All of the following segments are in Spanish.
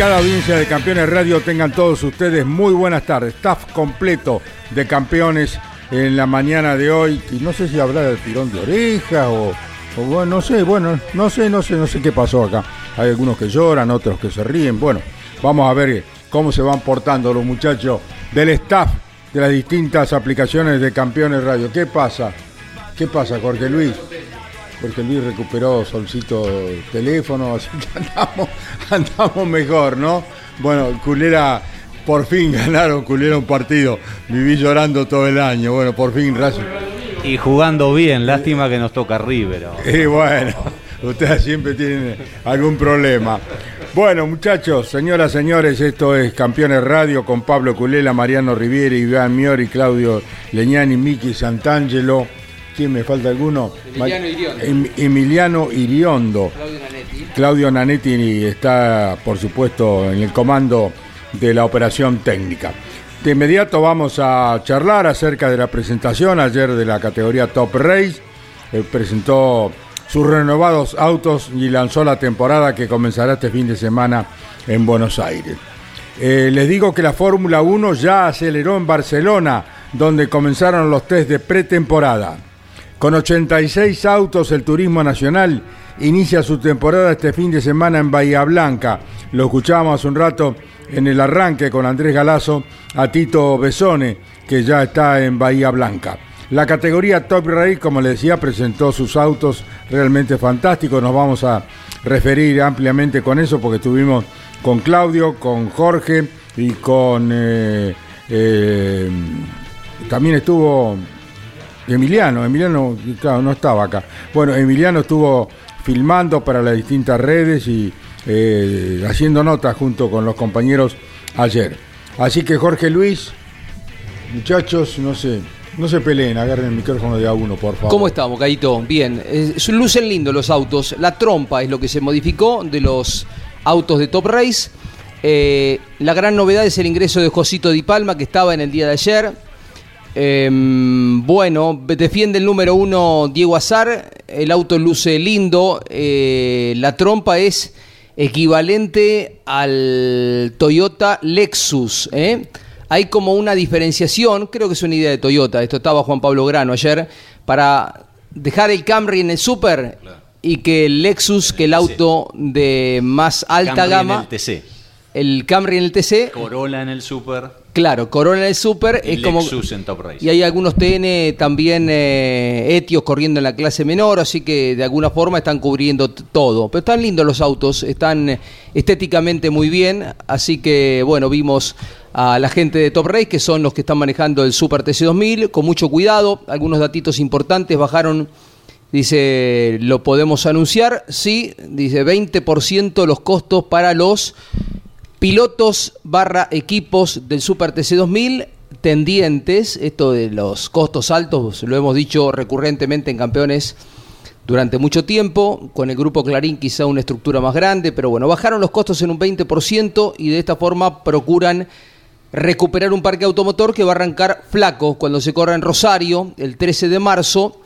Calificada audiencia de Campeones Radio, tengan todos ustedes muy buenas tardes. Staff completo de Campeones en la mañana de hoy. Y no sé si habrá de tirón de oreja o, o bueno, no sé, bueno, no sé, no sé, no sé qué pasó acá. Hay algunos que lloran, otros que se ríen. Bueno, vamos a ver cómo se van portando los muchachos del staff de las distintas aplicaciones de Campeones Radio. ¿Qué pasa? ¿Qué pasa, Jorge Luis? Porque Luis recuperó solcito el teléfono, así que andamos, andamos mejor, ¿no? Bueno, Culera, por fin ganaron Culera un partido. Viví llorando todo el año. Bueno, por fin Racing. Y jugando bien, lástima que nos toca River. ahora. Y bueno, ustedes siempre tienen algún problema. Bueno, muchachos, señoras, señores, esto es Campeones Radio con Pablo Culela, Mariano Riviera, Iván Miori, Claudio Leñani, Miki Santangelo. ¿Quién me falta alguno? Emiliano Iriondo. Em- Emiliano Iriondo. Claudio Nanetti. Claudio Nanetti está, por supuesto, en el comando de la operación técnica. De inmediato vamos a charlar acerca de la presentación ayer de la categoría Top Race. Eh, presentó sus renovados autos y lanzó la temporada que comenzará este fin de semana en Buenos Aires. Eh, les digo que la Fórmula 1 ya aceleró en Barcelona, donde comenzaron los test de pretemporada. Con 86 autos, el Turismo Nacional inicia su temporada este fin de semana en Bahía Blanca. Lo escuchábamos hace un rato en el arranque con Andrés Galazo a Tito Besone, que ya está en Bahía Blanca. La categoría Top Race, como les decía, presentó sus autos realmente fantásticos. Nos vamos a referir ampliamente con eso porque estuvimos con Claudio, con Jorge y con... eh, eh, también estuvo Emiliano, Emiliano, claro, no estaba acá. Bueno, Emiliano estuvo filmando para las distintas redes y eh, haciendo notas junto con los compañeros ayer. Así que Jorge Luis, muchachos, no sé, no se peleen, agarren el micrófono de a uno, por favor. ¿Cómo estamos, Caito? Bien. Lucen lindo los autos. La trompa es lo que se modificó de los autos de Top Race. Eh, la gran novedad es el ingreso de Josito Di Palma, que estaba en el día de ayer. Eh, bueno, defiende el número uno Diego Azar. El auto luce lindo. Eh, la trompa es equivalente al Toyota Lexus. ¿eh? Hay como una diferenciación, creo que es una idea de Toyota. Esto estaba Juan Pablo Grano ayer, para dejar el Camry en el Super y que el Lexus, que el auto de más alta Camry gama, En el TC. el Camry en el TC, Corolla en el Super. Claro, Corona en el Super, Y es como Lexus en Top Race. y hay algunos TN también eh, etios corriendo en la clase menor, así que de alguna forma están cubriendo todo. Pero están lindos los autos, están eh, estéticamente muy bien, así que bueno, vimos a la gente de Top Race, que son los que están manejando el Super TC2000, con mucho cuidado, algunos datitos importantes, bajaron Dice, lo podemos anunciar, sí, dice 20% los costos para los pilotos barra equipos del Super TC 2000 tendientes, esto de los costos altos, lo hemos dicho recurrentemente en campeones durante mucho tiempo, con el grupo Clarín quizá una estructura más grande, pero bueno, bajaron los costos en un 20% y de esta forma procuran recuperar un parque automotor que va a arrancar flaco cuando se corra en Rosario el 13 de marzo,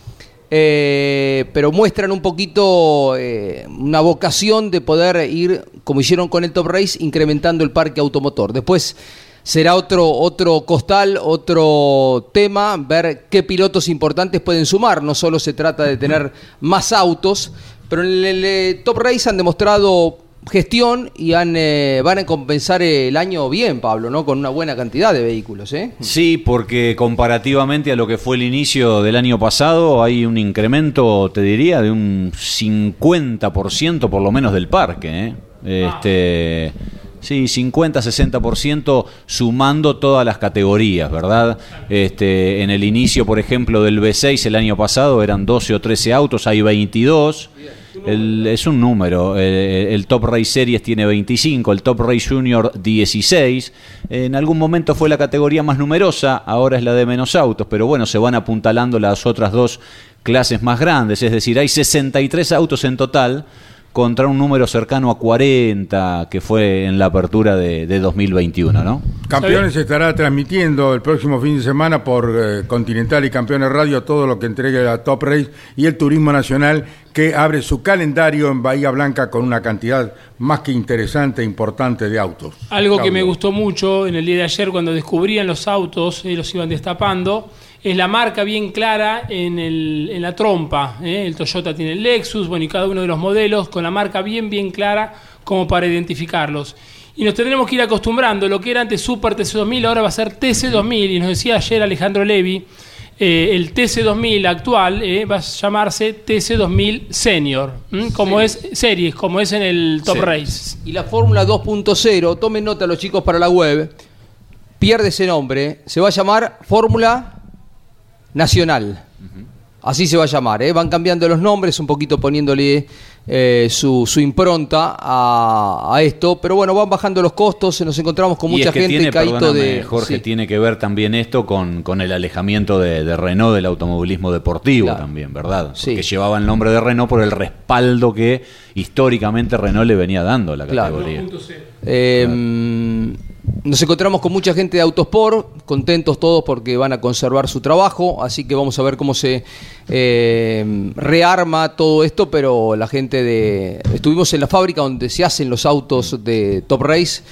eh, pero muestran un poquito eh, una vocación de poder ir, como hicieron con el Top Race, incrementando el parque automotor. Después será otro, otro costal, otro tema, ver qué pilotos importantes pueden sumar. No solo se trata de tener más autos, pero en el, eh, Top Race han demostrado gestión y han, eh, van a compensar el año bien, Pablo, ¿no? Con una buena cantidad de vehículos, ¿eh? Sí, porque comparativamente a lo que fue el inicio del año pasado, hay un incremento, te diría, de un 50% por lo menos del parque, ¿eh? Este. Sí, 50-60% sumando todas las categorías, ¿verdad? Este, en el inicio, por ejemplo, del B6 el año pasado eran 12 o 13 autos, hay 22. El- es un número. El Top Race Series tiene 25, el Top Race Junior 16. En algún momento fue la categoría más numerosa, ahora es la de menos autos, pero bueno, se van apuntalando las otras dos clases más grandes. Es decir, hay 63 autos en total contra un número cercano a 40 que fue en la apertura de, de 2021, ¿no? Campeones estará transmitiendo el próximo fin de semana por eh, Continental y Campeones Radio todo lo que entregue la Top Race y el Turismo Nacional que abre su calendario en Bahía Blanca con una cantidad más que interesante e importante de autos. Algo que me gustó mucho en el día de ayer cuando descubrían los autos y los iban destapando, es la marca bien clara en, el- en la trompa. ¿eh? El Toyota tiene el Lexus, bueno, y cada uno de los modelos con la marca bien, bien clara como para identificarlos. Y nos tendremos que ir acostumbrando, lo que era antes Super TC2000 ahora va a ser TC2000, y nos decía ayer Alejandro Levi, eh, el TC2000 actual eh, va a llamarse TC2000 Senior, ¿m? como es series, como es en el Top Sí. Race. Y la Fórmula 2.0, tomen nota los chicos para la web, pierde ese nombre, se va a llamar Fórmula Nacional. Así se va a llamar, ¿eh? van cambiando los nombres, un poquito poniéndole eh, su, su impronta a, a esto, pero bueno, van bajando los costos, nos encontramos con Y mucha es que gente, tiene, perdóname, de... Jorge, sí. tiene que ver también esto con, con el alejamiento de, de Renault del automovilismo deportivo Claro. también, ¿verdad? Sí. Porque llevaba el nombre de Renault por el respaldo que históricamente Renault le venía dando a la Claro. categoría. Eh, Nos encontramos con mucha gente de Autosport, contentos todos porque van a conservar su trabajo, así que vamos a ver cómo se eh, rearma todo esto, pero la gente de... Estuvimos en la fábrica donde se hacen los autos de Top Race,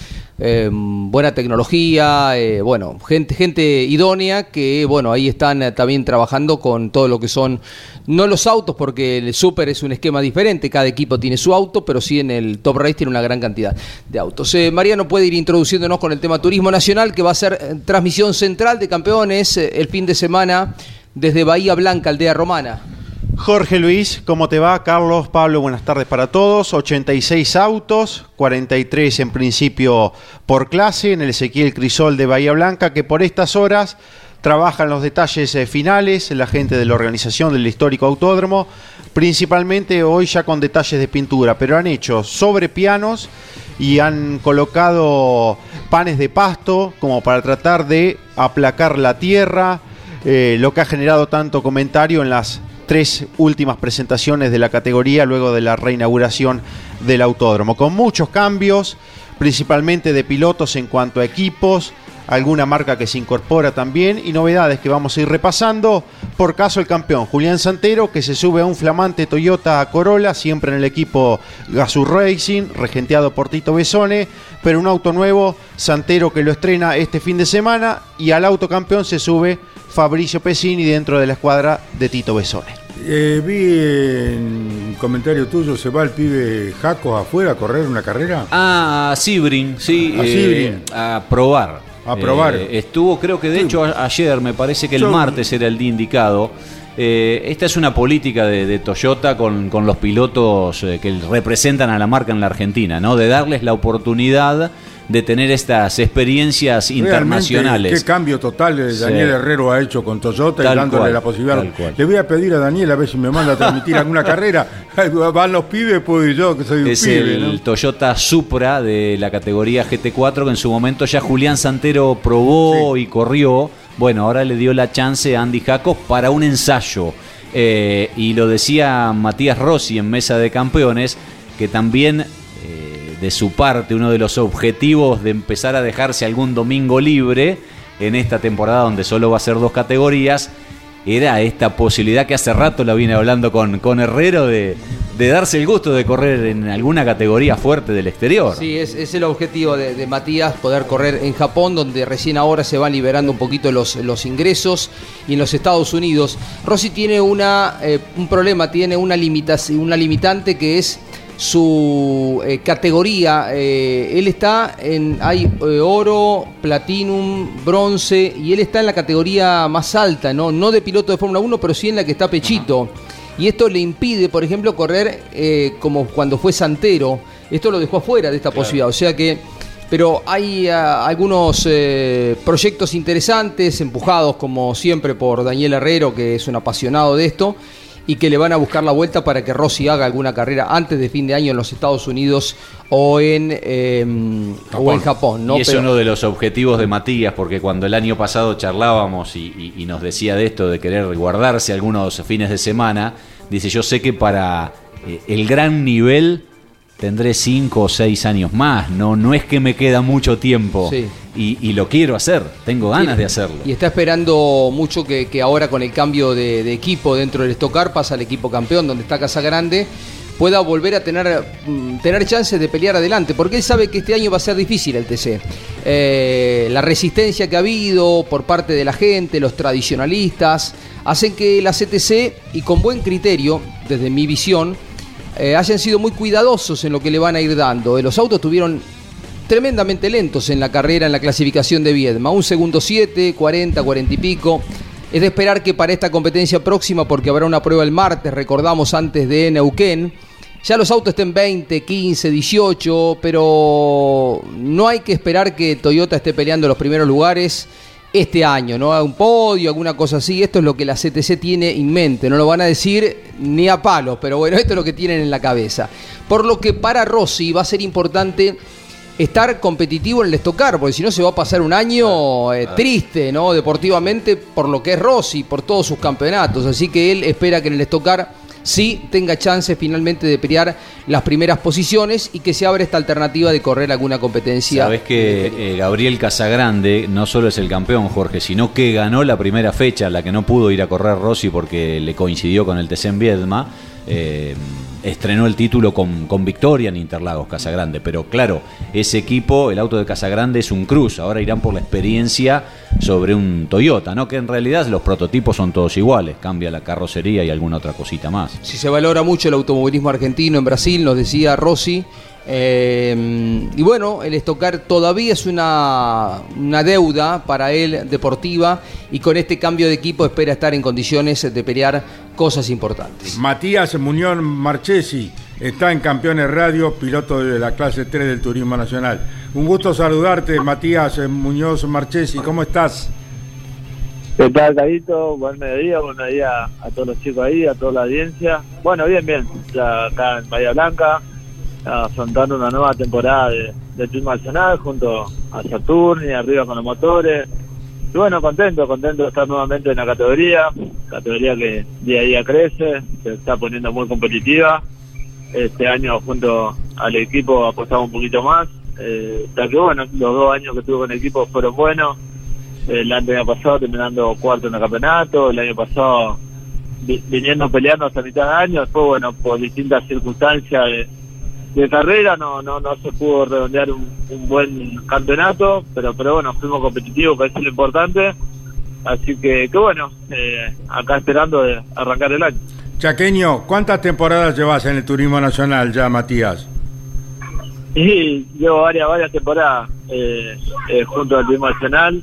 eh, buena tecnología, eh, bueno, gente, gente idónea que, bueno, ahí están eh, también trabajando con todo lo que son, no los autos, porque el Super es un esquema diferente, cada equipo tiene su auto, pero sí en el Top Race tiene una gran cantidad de autos. Eh, Mariano puede ir introduciéndonos con el tema Turismo Nacional, que va a ser eh, transmisión central de campeones eh, el fin de semana desde Bahía Blanca, Aldea Romana. Jorge Luis, ¿cómo te va? Carlos, Pablo, buenas tardes para todos. 86 autos, 43 en principio por clase en el Ezequiel Crisol de Bahía Blanca, que por estas horas trabajan los detalles eh, finales, la gente de la organización del histórico autódromo, principalmente hoy ya con detalles de pintura, pero han hecho sobre pianos y han colocado panes de pasto como para tratar de aplacar la tierra, eh, lo que ha generado tanto comentario en las tres últimas presentaciones de la categoría luego de la reinauguración del autódromo, con muchos cambios, principalmente de pilotos en cuanto a equipos, alguna marca que se incorpora también y novedades que vamos a ir repasando. Por caso el campeón Julián Santero que se sube a un flamante Toyota Corolla, siempre en el equipo Gazoo Racing, regenteado por Tito Besone, pero un auto nuevo, Santero que lo estrena este fin de semana y al auto campeón se sube Fabricio Pesini dentro de la escuadra de Tito Besone. Eh, vi en un comentario tuyo, se va el pibe Jaco afuera a correr una carrera. Ah, a Sibrin, sí. A eh, Sibrin. a probar. A probar. Eh, estuvo, creo que de hecho ayer, me parece que el Yo- martes era el día indicado. Eh, esta es una política de, de Toyota con, con los pilotos eh, que representan a la marca en la Argentina, ¿no? De darles la oportunidad de tener estas experiencias internacionales. Qué cambio total de Sí. Daniel Herrero ha hecho con Toyota y dándole cual, la posibilidad. Le voy a pedir a Daniel a ver si me manda a transmitir alguna carrera. Van los pibes, puedo ir yo, que soy un Es pibe. el ¿no? Toyota Supra de la categoría GT4 que en su momento ya Julián Santero probó y corrió. Bueno, ahora le dio la chance a Andy Jacos para un ensayo. Eh, y lo decía Matías Rossi en Mesa de Campeones, que también eh, de su parte uno de los objetivos de empezar a dejarse algún domingo libre en esta temporada donde solo va a ser dos categorías era esta posibilidad que hace rato la vine hablando con, con Herrero de, de darse el gusto de correr en alguna categoría fuerte del exterior. Sí, es, es el objetivo de, Matías, poder correr en Japón, donde recién ahora se van liberando un poquito los, los ingresos, y en los Estados Unidos. Rossi tiene una, eh, un problema, tiene una, limitación, una limitante que es su eh, categoría. Eh, él está en, hay eh, oro, platinum, bronce, y él está en la categoría más alta, ¿no? No de piloto de Fórmula 1, pero sí en la que está Pechito. Y esto le impide, por ejemplo, correr como cuando fue Santero. Esto lo dejó afuera de esta posibilidad. O sea que. Pero hay algunos eh, proyectos interesantes, empujados como siempre por Daniel Herrero, que es un apasionado de esto, y que le van a buscar la vuelta para que Rossi haga alguna carrera antes de fin de año en los Estados Unidos o en, eh, o en Japón. ¿no? y es Pero- uno de los objetivos de Matías, porque cuando el año pasado charlábamos y, y- y nos decía de esto, de querer guardarse algunos fines de semana, dice, yo sé que para eh, el gran nivel tendré cinco o seis años más, no, no es que me queda mucho tiempo Sí. Y, y lo quiero hacer, tengo ganas Sí, de hacerlo. Y está esperando mucho que, que ahora con el cambio de, de equipo dentro del Stock pasa al equipo campeón, donde está Casa Grande, pueda volver a tener, mm, tener chances de pelear adelante, porque él sabe que este año va a ser difícil el TC. Eh, la resistencia que ha habido por parte de la gente, los tradicionalistas, hacen que la CTC, y con buen criterio, desde mi visión, eh, hayan sido muy cuidadosos en lo que le van a ir dando. Eh, Los autos tuvieron tremendamente lentos en la carrera, en la clasificación de Viedma. Un segundo 7, 40, 40 y pico. Es de esperar que para esta competencia próxima, porque habrá una prueba el martes, recordamos antes de Neuquén, ya los autos estén 20, 15, 18, pero no hay que esperar que Toyota esté peleando los primeros lugares este año, ¿no? Un podio, alguna cosa así. Esto es lo que la CTC tiene en mente. No lo van a decir ni a palos, pero bueno, esto es lo que tienen en la cabeza. Por lo que para Rossi va a ser importante estar competitivo en el estocar, porque si no se va a pasar un año eh, triste, ¿no? Deportivamente, por lo que es Rossi, por todos sus campeonatos. Así que él espera que en el estocar sí tenga chance finalmente de pelear las primeras posiciones y que se abra esta alternativa de correr alguna competencia. Sabes que eh, Gabriel Casagrande no solo es el campeón, Jorge, sino que ganó la primera fecha, la que no pudo ir a correr Rossi porque le coincidió con el TC en Viedma. eh, estrenó el título con, con victoria en Interlagos, Casagrande. Pero claro, ese equipo, el auto de Casagrande es un Cruz. Ahora irán por la experiencia sobre un Toyota, ¿no? Que en realidad los prototipos son todos iguales. Cambia la carrocería y alguna otra cosita más. Si se valora mucho el automovilismo argentino en Brasil, nos decía Rossi. eh, y bueno, el estocar todavía es una, una deuda para él deportiva y con este cambio de equipo espera estar en condiciones de pelear cosas importantes. Matías Muñoz Marchesi está en Campeones Radio, piloto de la clase 3 del Turismo Nacional. Un gusto saludarte, Matías Muñoz Marchesi. ¿Cómo estás? ¿Qué tal, Carito? Buen mediodía, buen mediodía a todos los chicos ahí, a toda la audiencia. Bueno, bien, bien. Ya acá en Bahía Blanca, afrontando una nueva temporada de, de Turismo Nacional junto a Saturni, arriba con los motores. Bueno, contento, contento de estar nuevamente en la categoría, categoría que día a día crece, se está poniendo muy competitiva. Este año junto al equipo apostamos un poquito más. Eh, que bueno, los dos años que tuve con el equipo fueron buenos. El año pasado terminando cuarto en el campeonato, el año pasado vi- viniendo peleando hasta mitad de año, después bueno, por distintas circunstancias de, de carrera no, no, no se pudo redondear un, un buen campeonato, pero pero bueno, fuimos competitivos, que es lo importante, así que, que bueno, eh, acá esperando de arrancar el año. Chaqueño, ¿cuántas temporadas llevas en el Turismo Nacional ya, Matías? Y llevo varias, varias temporadas eh, eh, junto al Turismo Nacional,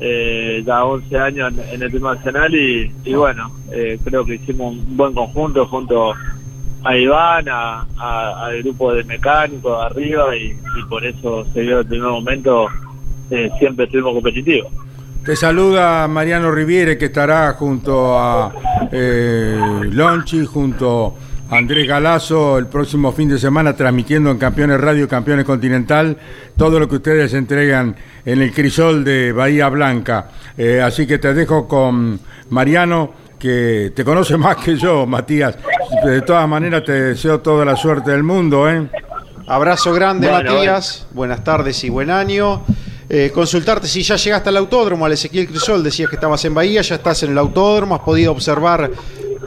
eh, ya 11 años en, en el Turismo Nacional y, y bueno, eh, creo que hicimos un buen conjunto junto a Iván, a- a- al grupo de mecánicos arriba y, por eso se vio el primer momento eh, siempre estuvimos competitivos. Te saluda Mariano Riviere, que estará junto a eh, Lonchi, junto a Andrés Galazo, el próximo fin de semana transmitiendo en Campeones Radio, Campeones Continental, todo lo que ustedes entregan en el crisol de Bahía Blanca. Eh, así que te dejo con Mariano, que te conoce más que yo, Matías. De todas maneras, te deseo toda la suerte del mundo, ¿eh? Abrazo grande, Bueno, Matías. Buenas tardes y buen año. Eh, consultarte si ya llegaste al autódromo, al Ezequiel Crisol, decías que estabas en Bahía, ya estás en el autódromo, has podido observar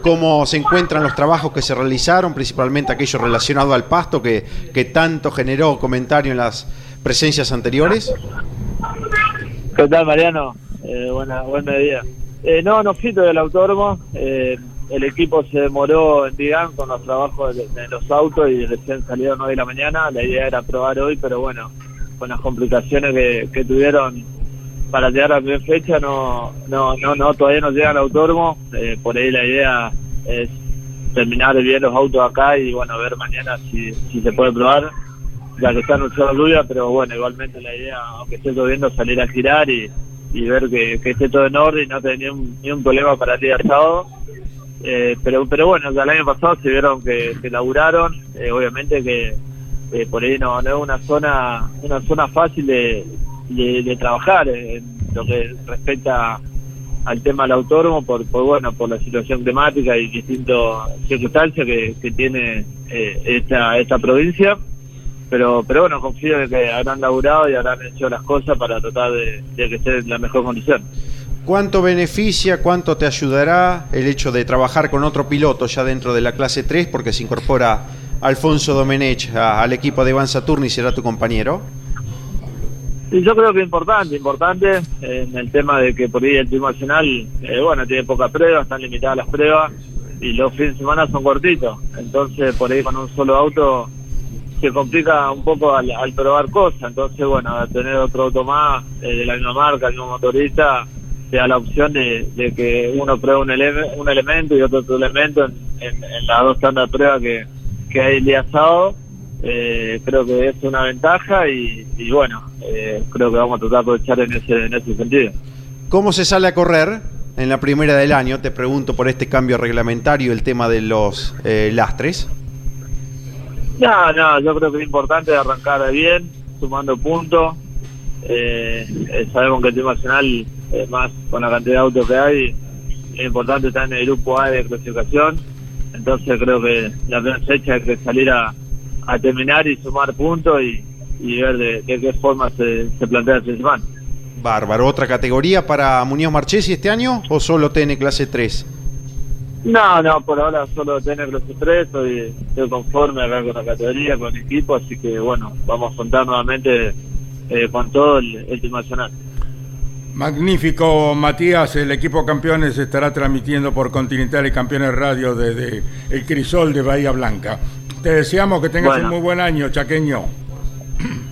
cómo se encuentran los trabajos que se realizaron, principalmente aquello relacionado al pasto que, que tanto generó comentario en las presencias anteriores. ¿Qué tal, Mariano? Eh, buena, buen mediodía. Eh, no, no fui del autódromo. El equipo se demoró en Vigán con los trabajos de, los autos y recién salieron hoy de la mañana. La idea era probar hoy, pero bueno, con las complicaciones que, tuvieron para llegar a la fecha, no, no, no, no todavía no llegan al autódromo. Eh, por ahí la idea es terminar bien los autos acá y bueno, ver mañana si, si se puede probar ya que está anunciado lluvia, pero bueno, igualmente la idea, aunque esté lloviendo, salir a girar y, y ver que, que esté todo en orden y no tener ni un, ni un problema para el día sábado. Eh, pero pero bueno, el año pasado se vieron que, que laburaron, eh, obviamente que eh, por ahí no, no es una zona una zona fácil de, de, trabajar en lo que respecta al tema del autódromo por, por bueno por la situación climática y distintas circunstancias que, que tiene eh, esta esta provincia. Pero pero bueno confío en que habrán laburado y habrán hecho las cosas para tratar de, de que esté en la mejor condición ¿Cuánto beneficia, cuánto te ayudará el hecho de trabajar con otro piloto ya dentro de la clase 3 porque se incorpora Alfonso Domenech a- al equipo de Iván Saturni será tu compañero? Y yo creo que importante, importante en el tema de que por ahí el Turismo Nacional, eh, bueno, tiene pocas pruebas, están limitadas las pruebas y los fines de semana son cortitos. Entonces, por ahí con un solo auto se complica un poco al, al probar cosas. Entonces, bueno, tener otro auto más eh, de la misma marca, el mismo motorista, te da la opción de, de que uno pruebe un, ele- un elemento y otro, otro elemento en, en- en las dos tandas de prueba que, que hay el día sábado. Eh, creo que es una ventaja y, y bueno, eh, creo que vamos a tratar de aprovechar en ese, en ese sentido. ¿Cómo se sale a correr en la primera del año? Te pregunto por este cambio reglamentario, el tema de los eh, lastres. No, no, yo creo que es importante arrancar bien, sumando puntos. Eh, eh, sabemos que el Team Nacional, eh, más con la cantidad de autos que hay, es importante estar en el grupo A de clasificación. Entonces creo que la fecha hay que salir a, a terminar y sumar puntos y, y ver de, de qué forma se, se plantea el semana. Bárbaro. ¿Otra categoría para Muñoz Marchesi este año o solo TN clase 3? No, no, por ahora solo tener los tres, estoy, estoy conforme acá con la categoría, con el equipo, así que bueno, vamos a contar nuevamente eh, con todo el, el Team Nacional. Magnífico, Matías. El equipo campeones estará transmitiendo por Continental y Campeones Radio desde el Crisol de Bahía Blanca. Te deseamos que tengas Bueno. un muy buen año, chaqueño.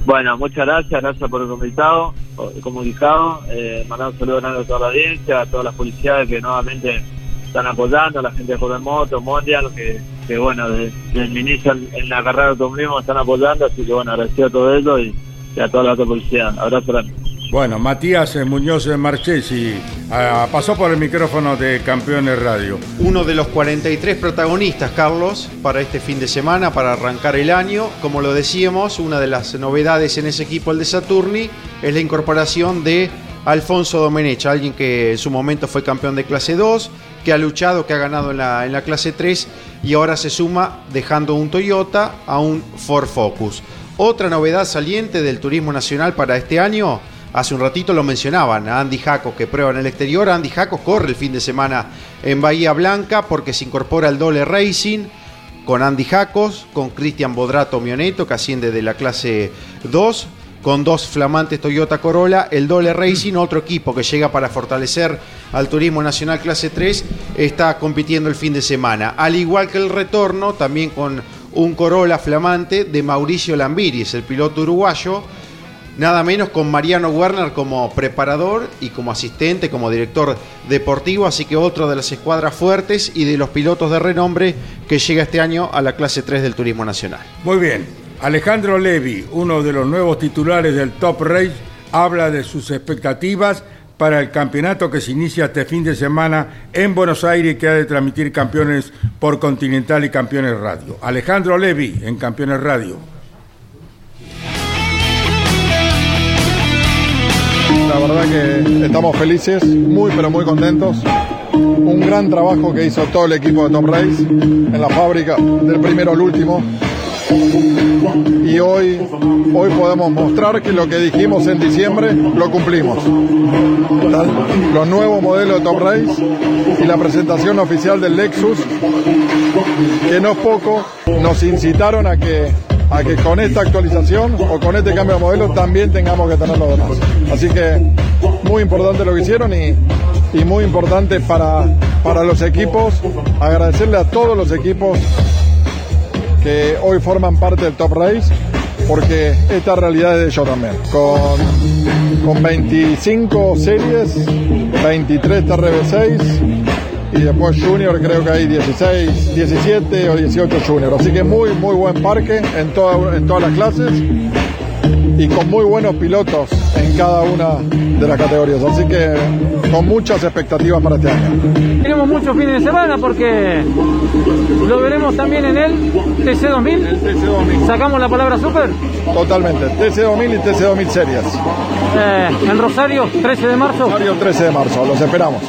Bueno, muchas gracias, gracias por el comunicado, comunicado. Eh, mandar un saludo grande a toda la audiencia, a todas las policías que nuevamente están apoyando, a la gente de Joven Moto, Mondial, que, que bueno, desde, desde el inicio en, en la carrera de automovilismo están apoyando, así que bueno, agradecido a todo eso y, y a toda la policía. Abrazo grande. Bueno, Matías Muñoz de Marchesi ah, pasó por el micrófono de Campeones Radio. Uno de los 43 protagonistas, Carlos, para este fin de semana, para arrancar el año. Como lo decíamos, una de las novedades en ese equipo, el de Saturni, es la incorporación de Alfonso Domenech, alguien que en su momento fue campeón de clase 2, que ha luchado, que ha ganado en la, en la clase 3 y ahora se suma dejando un Toyota a un Ford Focus. Otra novedad saliente del turismo nacional para este año, hace un ratito lo mencionaban, a Andy Jacos que prueba en el exterior. Andy Jacos corre el fin de semana en Bahía Blanca porque se incorpora el Dole Racing con Andy Jacos, con Cristian Bodrato Mioneto que asciende de la clase 2, con dos flamantes Toyota Corolla, el Dole Racing, otro equipo que llega para fortalecer al Turismo Nacional clase 3, está compitiendo el fin de semana. Al igual que el retorno, también con un Corolla flamante de Mauricio Lambiris, el piloto uruguayo, nada menos con Mariano Werner como preparador y como asistente, como director deportivo, así que otro de las escuadras fuertes y de los pilotos de renombre que llega este año a la clase 3 del Turismo Nacional. Muy bien. Alejandro Levi, uno de los nuevos titulares del Top Race, habla de sus expectativas para el campeonato que se inicia este fin de semana en Buenos Aires que ha de transmitir campeones por Continental y Campeones Radio. Alejandro Levi en Campeones Radio. La verdad que estamos felices, muy pero muy contentos. Un gran trabajo que hizo todo el equipo de Top Race en la fábrica, del primero al último. Y hoy, hoy podemos mostrar que lo que dijimos en diciembre lo cumplimos. Los nuevos modelos de Top Race y la presentación oficial del Lexus, que no es poco, nos incitaron a que a que con esta actualización o con este cambio de modelo también tengamos que tener los demás. Así que muy importante lo que hicieron y, y muy importante para, para los equipos, agradecerle a todos los equipos hoy forman parte del Top Race, porque esta realidad es de ellos también. Con, con 25 series, 23 TRB6 y después Junior creo que hay 16, 17 o 18 Junior. Así que muy, muy buen parque en, toda, en todas las clases y con muy buenos pilotos en cada una de las categorías. Así que con muchas expectativas para este año. Tenemos muchos fines de semana porque lo veremos también en el TC2000. ¿Sacamos la palabra super? Totalmente, TC2000 y TC2000 series. Eh, en Rosario, 13 de marzo. Rosario, 13 de marzo, los esperamos.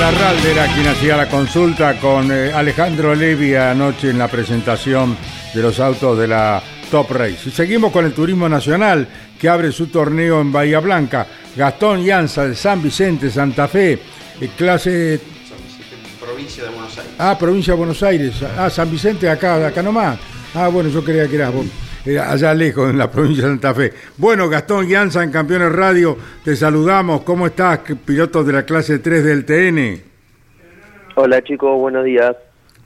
Larralde era quien hacía la consulta con eh, Alejandro Levi anoche en la presentación de los autos de la Top Race. Y seguimos con el Turismo Nacional, que abre su torneo en Bahía Blanca. Gastón Llanza de San Vicente, Santa Fe, eh, clase... Provincia de Buenos Aires. Ah, provincia de Buenos Aires. Ah, San Vicente, acá, acá nomás. Ah, bueno, yo creía que era vos. Era allá lejos, en la provincia de Santa Fe. Bueno, Gastón Llanza en Campeones Radio, te saludamos. ¿Cómo estás, piloto de la clase 3 del TN? Hola chicos, buenos días.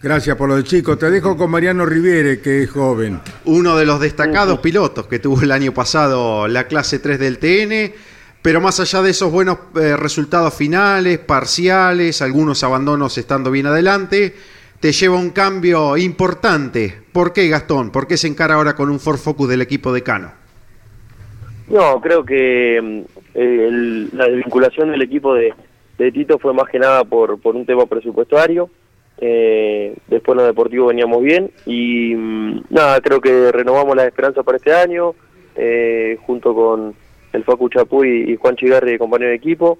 Gracias por lo de chico. Te dejo con Mariano Riviere, que es joven. Uno de los destacados pilotos que tuvo el año pasado la clase 3 del TN, pero más allá de esos buenos eh, resultados finales, parciales, algunos abandonos estando bien adelante, te lleva un cambio importante. ¿Por qué, Gastón? ¿Por qué se encara ahora con un Ford Focus del equipo de Cano? No, creo que mm, el- la desvinculación del equipo de, de Tito fue más que nada por, por un tema presupuestario. Eh, después en lo deportivo veníamos bien y mm, nada, creo que renovamos las esperanzas para este año eh, junto con el Facu Chapuy y Juan Chigarri, compañero de equipo.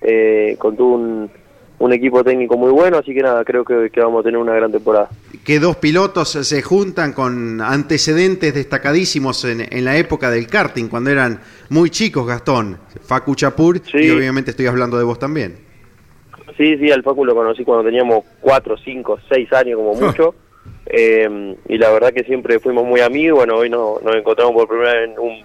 Eh, un, un equipo técnico muy bueno, así que nada, creo que, que vamos a tener una gran temporada. Que dos pilotos se juntan con antecedentes destacadísimos en, en la época del karting, cuando eran muy chicos, Gastón. Facu Chapur, y obviamente estoy hablando de vos también. Sí, sí, al Facu lo conocí cuando teníamos 4, 5, 6 años como mucho. Eh, y la verdad que siempre fuimos muy amigos. Bueno, hoy nos, nos encontramos por primera vez en un,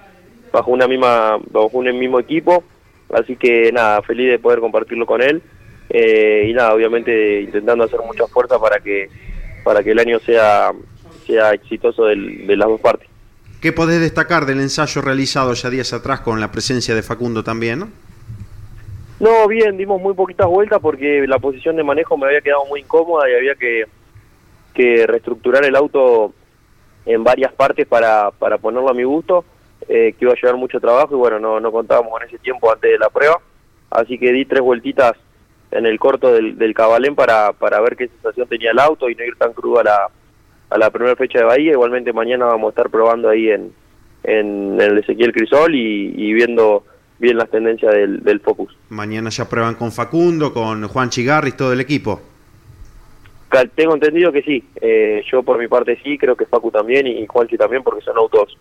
bajo una misma bajo un mismo equipo. Así que nada, feliz de poder compartirlo con él. Eh, y nada, obviamente intentando hacer mucha fuerza para que para que el año sea sea exitoso del- de las dos partes. ¿Qué podés destacar del ensayo realizado ya días atrás con la presencia de Facundo también? no? No, bien, dimos muy poquitas vueltas porque la posición de manejo me había quedado muy incómoda y había que, que reestructurar el auto en varias partes para, para ponerlo a mi gusto, eh, que iba a llevar mucho trabajo y bueno, no, no contábamos con ese tiempo antes de la prueba, así que di tres vueltitas en el corto del, del Cabalén para, para ver qué sensación tenía el auto y no ir tan crudo a la, a la primera fecha de Bahía, igualmente mañana vamos a estar probando ahí en, en, el Ezequiel Crisol y, y viendo bien las tendencias del, del Focus. Mañana ya prueban con Facundo, con Juan Chigarris, todo el equipo. Tengo entendido que sí. Eh, yo por mi parte sí, creo que Facu también y Juanchi también, porque son autos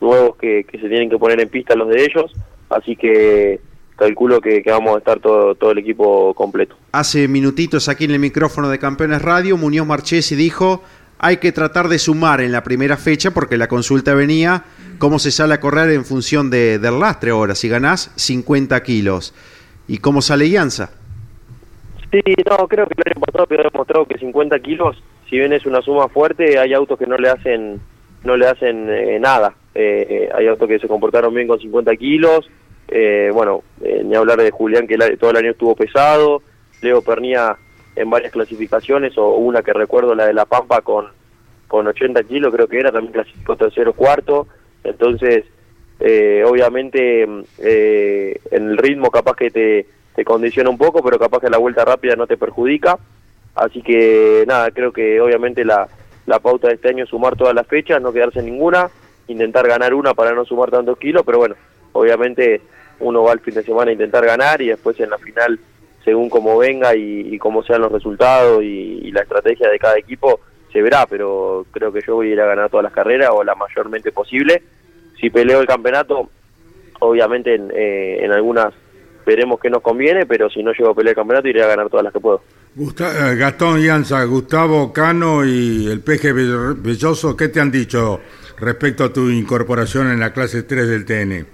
nuevos que, que se tienen que poner en pista los de ellos. Así que calculo que, que vamos a estar todo, todo el equipo completo. Hace minutitos aquí en el micrófono de Campeones Radio, Muñoz Marchesi dijo, hay que tratar de sumar en la primera fecha porque la consulta venía cómo se sale a correr en función de, del lastre ahora, si ganás 50 kilos. ¿Y cómo sale Llanza? Sí, no, creo que el año demostrado que 50 kilos, si bien es una suma fuerte, hay autos que no le hacen no le hacen eh, nada. Eh, hay autos que se comportaron bien con 50 kilos, eh, bueno, eh, ni hablar de Julián que todo el año estuvo pesado, Leo Pernía en varias clasificaciones, o una que recuerdo, la de La Pampa con, con 80 kilos creo que era, también clasificó tercero cuarto, entonces eh, obviamente eh, en el ritmo capaz que te, te condiciona un poco, pero capaz que la vuelta rápida no te perjudica, así que nada, creo que obviamente la, la pauta de este año es sumar todas las fechas, no quedarse en ninguna, intentar ganar una para no sumar tantos kilos, pero bueno, obviamente uno va al fin de semana a intentar ganar y después en la final, según cómo venga y, y cómo sean los resultados y, la estrategia de cada equipo, se verá, pero creo que yo voy a ir a ganar todas las carreras o la mayormente posible. Si peleo el campeonato, obviamente en, eh, en algunas veremos qué nos conviene, pero si no llego a pelear el campeonato iré a ganar todas las que puedo. Gusta- eh, Gastón Llanza, Gustavo Cano y el Peje Bell- Belloso, ¿qué te han dicho respecto a tu incorporación en la clase 3 del TN?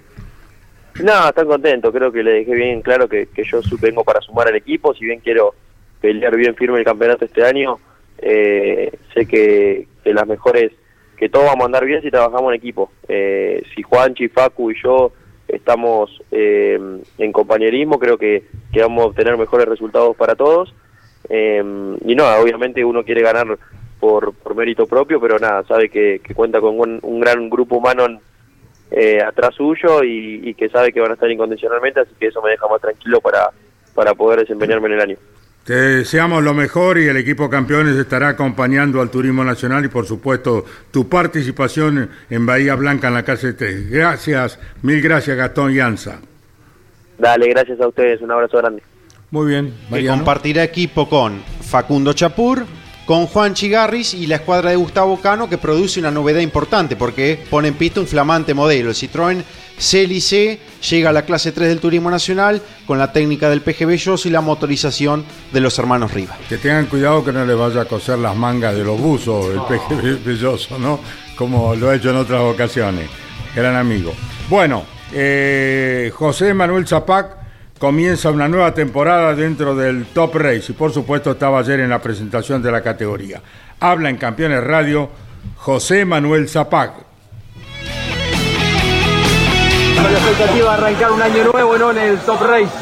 No, están contentos, creo que le dejé bien claro que, que yo vengo para sumar al equipo, si bien quiero pelear bien firme el campeonato este año, eh, sé que, que las mejores, que todos vamos a andar bien si trabajamos en equipo. Eh, si Juanchi, Facu y yo estamos eh, en compañerismo, creo que, que vamos a obtener mejores resultados para todos. Eh, y no, obviamente uno quiere ganar por, por mérito propio, pero nada, sabe que, que cuenta con un, un gran grupo humano en- eh, atrás suyo y, y que sabe que van a estar incondicionalmente, así que eso me deja más tranquilo para, para poder desempeñarme en el año. Te deseamos lo mejor y el equipo campeones estará acompañando al turismo nacional y por supuesto tu participación en Bahía Blanca en la clase 3. Gracias, mil gracias Gastón Llanza. Dale, gracias a ustedes, un abrazo grande. Muy bien, que Mariano. compartirá equipo con Facundo Chapur, con Juan Chigarris y la escuadra de Gustavo Cano que produce una novedad importante porque pone en pista un flamante modelo. El Citroën CLC llega a la clase 3 del Turismo Nacional con la técnica del PG Belloso y la motorización de los hermanos Rivas. Que tengan cuidado que no le vaya a coser las mangas de los buzos el peje Be- belloso, ¿no? Como lo ha hecho en otras ocasiones. Gran amigo. Bueno, eh, José Manuel Zapac comienza una nueva temporada dentro del Top Race y por supuesto estaba ayer en la presentación de la categoría. Habla en Campeones Radio José Manuel Zapac. Con la expectativa de arrancar un año nuevo ¿no? en el Top Race.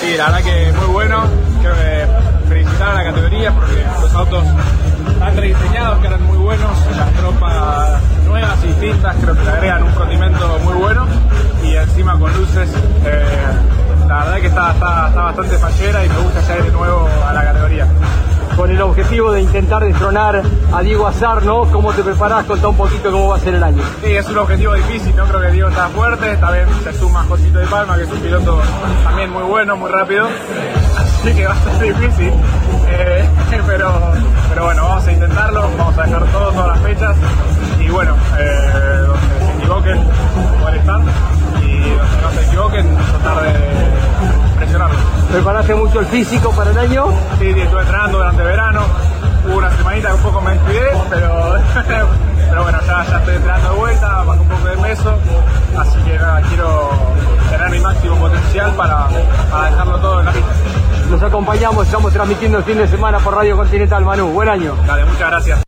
Sí, la verdad que muy bueno. Quiero que felicitar a la categoría porque los autos están rediseñados, que eran muy buenos, las tropas nuevas y distintas, creo que le agregan un condimento muy bueno y encima con luces. eh, la verdad que está, está, está bastante fallera y me gusta ya ir de nuevo a la categoría. Con el objetivo de intentar destronar a Diego Azar, ¿no? ¿Cómo te preparás? Contá un poquito cómo va a ser el año. Sí, es un objetivo difícil, no creo que Diego está fuerte, también se suma Josito de Palma, que es un piloto también muy bueno, muy rápido, así que va a ser difícil, Eh, pero, pero bueno, vamos a intentarlo, vamos a dejar todo, todas las fechas, y bueno, eh, donde se equivoquen, poder estar, y no se equivoquen, tratar de presionarlos. ¿Preparaste mucho el físico para el año? Sí, sí, estuve entrenando durante verano. Hubo una semanita que un poco me descuidé, pero, pero bueno, ya, ya estoy entrenando de vuelta, bajé un poco de peso. Así que nada, quiero tener mi máximo potencial para, para dejarlo todo en la pista. Nos acompañamos, estamos transmitiendo el fin de semana por Radio Continental, Manu. Buen año. Dale, muchas gracias.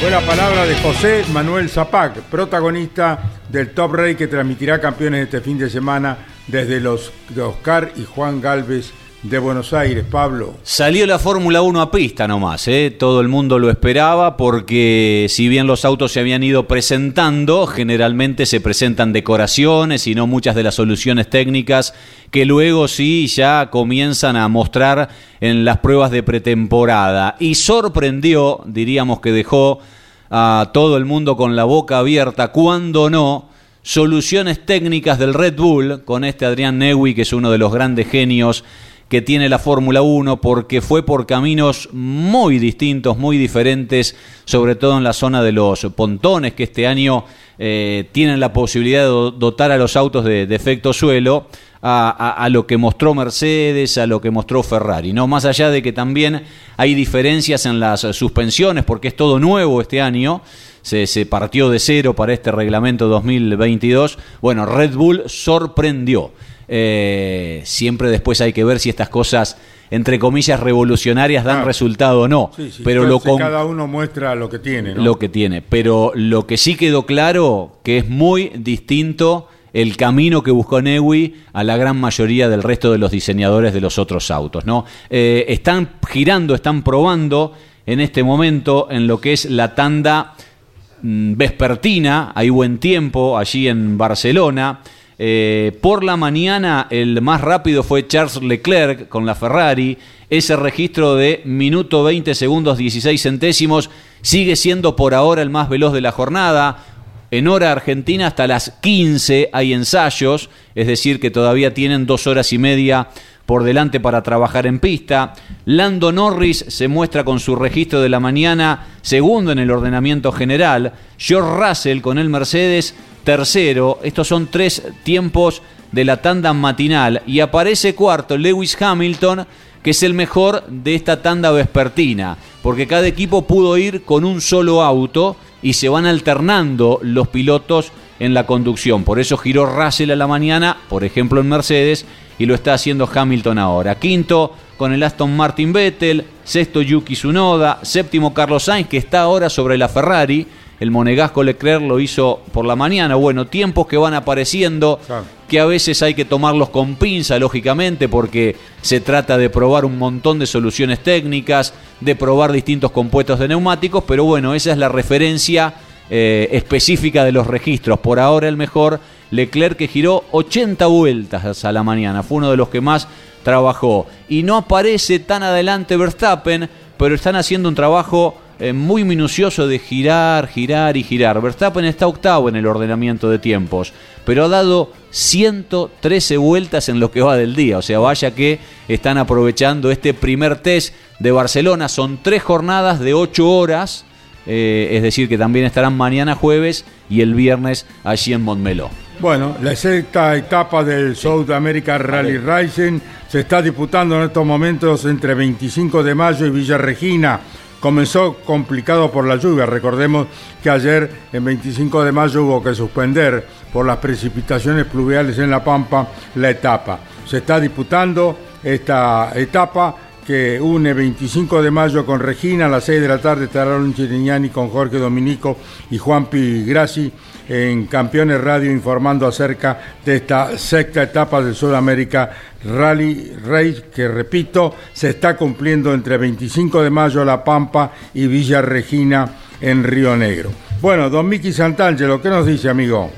Fue la palabra de José Manuel Zapac, protagonista del Top Race que transmitirá campeones este fin de semana desde los de Oscar y Juan Galvez de Buenos Aires. Pablo. Salió la Fórmula 1 a pista nomás, ¿eh? todo el mundo lo esperaba porque si bien los autos se habían ido presentando, generalmente se presentan decoraciones y no muchas de las soluciones técnicas que luego sí ya comienzan a mostrar en las pruebas de pretemporada. Y sorprendió, diríamos que dejó a todo el mundo con la boca abierta, cuando no, soluciones técnicas del Red Bull con este Adrián Newey, que es uno de los grandes genios que tiene la Fórmula 1 porque fue por caminos muy distintos, muy diferentes, sobre todo en la zona de los pontones que este año eh, tienen la posibilidad de do- dotar a los autos de, de efecto suelo. A, lo que mostró Mercedes, a lo que mostró Ferrari, ¿no? Más allá de que también hay diferencias en las suspensiones, porque es todo nuevo este año, se partió de cero para este reglamento 2022. Bueno, Red Bull sorprendió. Eh, siempre después hay que ver si estas cosas entre comillas, revolucionarias dan Ah. resultado o no. Sí, sí, pero lo entonces con- cada uno muestra lo que tiene, ¿no? lo que tiene. Pero lo que sí quedó claro que es muy distinto el camino que buscó Newi a la gran mayoría del resto de los diseñadores de los otros autos. ¿no? Eh, están girando, están probando en este momento en lo que es la tanda mm, vespertina, hay buen tiempo allí en Barcelona. Eh, por la mañana el más rápido fue Charles Leclerc con la Ferrari. Ese registro de minuto 20 segundos 16 centésimos sigue siendo por ahora el más veloz de la jornada. En hora argentina hasta las 15 hay ensayos, es decir que todavía tienen dos horas y media por delante para trabajar en pista. Lando Norris se muestra con su registro de la mañana segundo en el ordenamiento general. George Russell con el Mercedes tercero. Estos son tres tiempos de la tanda matinal. Y aparece cuarto Lewis Hamilton, que es el mejor de esta tanda vespertina. Porque cada equipo pudo ir con un solo auto y se van alternando los pilotos en la conducción. Por eso giró Russell a la mañana, por ejemplo en Mercedes, y lo está haciendo Hamilton ahora. Quinto con el Aston Martin Vettel, sexto Yuki Tsunoda, séptimo Carlos Sainz, que está ahora sobre la Ferrari. El monegasco Leclerc lo hizo por la mañana. Bueno, tiempos que van apareciendo, que a veces hay que tomarlos con pinza, lógicamente, porque se trata de probar un montón de soluciones técnicas, de probar distintos compuestos de neumáticos, pero bueno, esa es la referencia eh, específica de los registros. Por ahora el mejor, Leclerc que giró 80 vueltas a la mañana, fue uno de los que más trabajó. Y no aparece tan adelante Verstappen, pero están haciendo un trabajo eh, muy minucioso de girar, girar y girar. Verstappen está octavo en el ordenamiento de tiempos, pero ha dado 113 vueltas en lo que va del día. O sea, vaya que están aprovechando este primer test de Barcelona. Son tres jornadas de 8 horas, eh, es decir, que también estarán mañana jueves y el viernes allí en Montmeló. Bueno, la sexta etapa del South America Rally Racing se está disputando en estos momentos entre 25 de mayo y Villa Regina. Comenzó complicado por la lluvia. Recordemos que ayer, en 25 de mayo, hubo que suspender por las precipitaciones pluviales en La Pampa la etapa. Se está disputando esta etapa que une 25 de mayo con Regina, a las 6 de la tarde estará Lon Chirignani con Jorge Dominico y Juan Pi Grassi en Campeones Radio informando acerca de esta sexta etapa del Sudamérica Rally Race que repito se está cumpliendo entre 25 de mayo La Pampa y Villa Regina en Río Negro. Bueno, don Miki Santangelo, ¿qué nos dice amigo?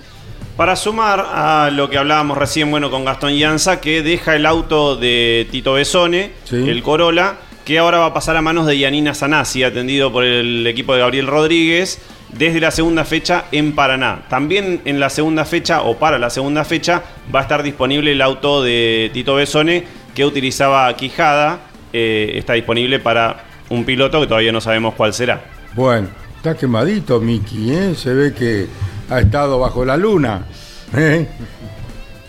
Para sumar a lo que hablábamos recién, bueno, con Gastón Llanza, que deja el auto de Tito Besone, el Corolla, que ahora va a pasar a manos de Yanina Sanasi, atendido por el equipo de Gabriel Rodríguez, desde la segunda fecha en Paraná. También en la segunda fecha, o para la segunda fecha, va a estar disponible el auto de Tito Besone, que utilizaba Quijada, eh, está disponible para un piloto que todavía no sabemos cuál será. Bueno, está quemadito Miki, ¿eh? se ve que ha estado bajo la luna. ¿eh?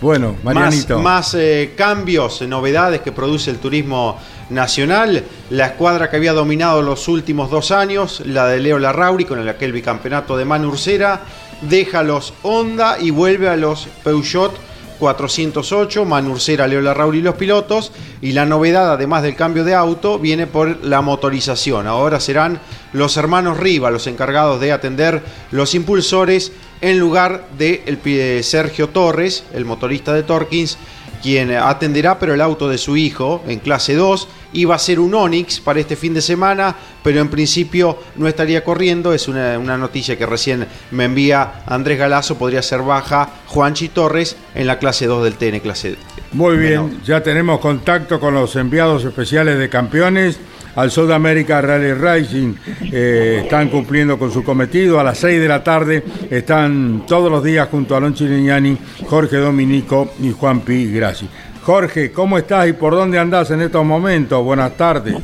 Bueno, Más, Marianito. más, eh, cambios, novedades que produce el turismo nacional. La escuadra que había dominado los últimos dos años, la de Leo Larrauri con el aquel bicampeonato de Manu Ursera, deja los Honda y vuelve a los Peugeot 408, Manu Ursera, Leo Larrauri y los pilotos. Y la novedad, además del cambio de auto, viene por la motorización. Ahora serán los hermanos Riva los encargados de atender los impulsores en lugar de Sergio Torres, el motorista de Torkins, quien atenderá pero el auto de su hijo en clase 2. Iba a ser un Onix para este fin de semana, pero en principio no estaría corriendo. Es una, una noticia que recién me envía Andrés Galazo. Podría ser baja Juanchi Torres en la clase 2 del TN clase Muy bien, ya tenemos contacto con los enviados especiales de campeones al South America Rally Racing. Eh, están cumpliendo con su cometido. A las 6 de la tarde están todos los días junto a Alon Chirignani, Jorge Dominico y Juan Pi Grassi. Jorge, ¿cómo estás y por dónde andás en estos momentos? Buenas tardes.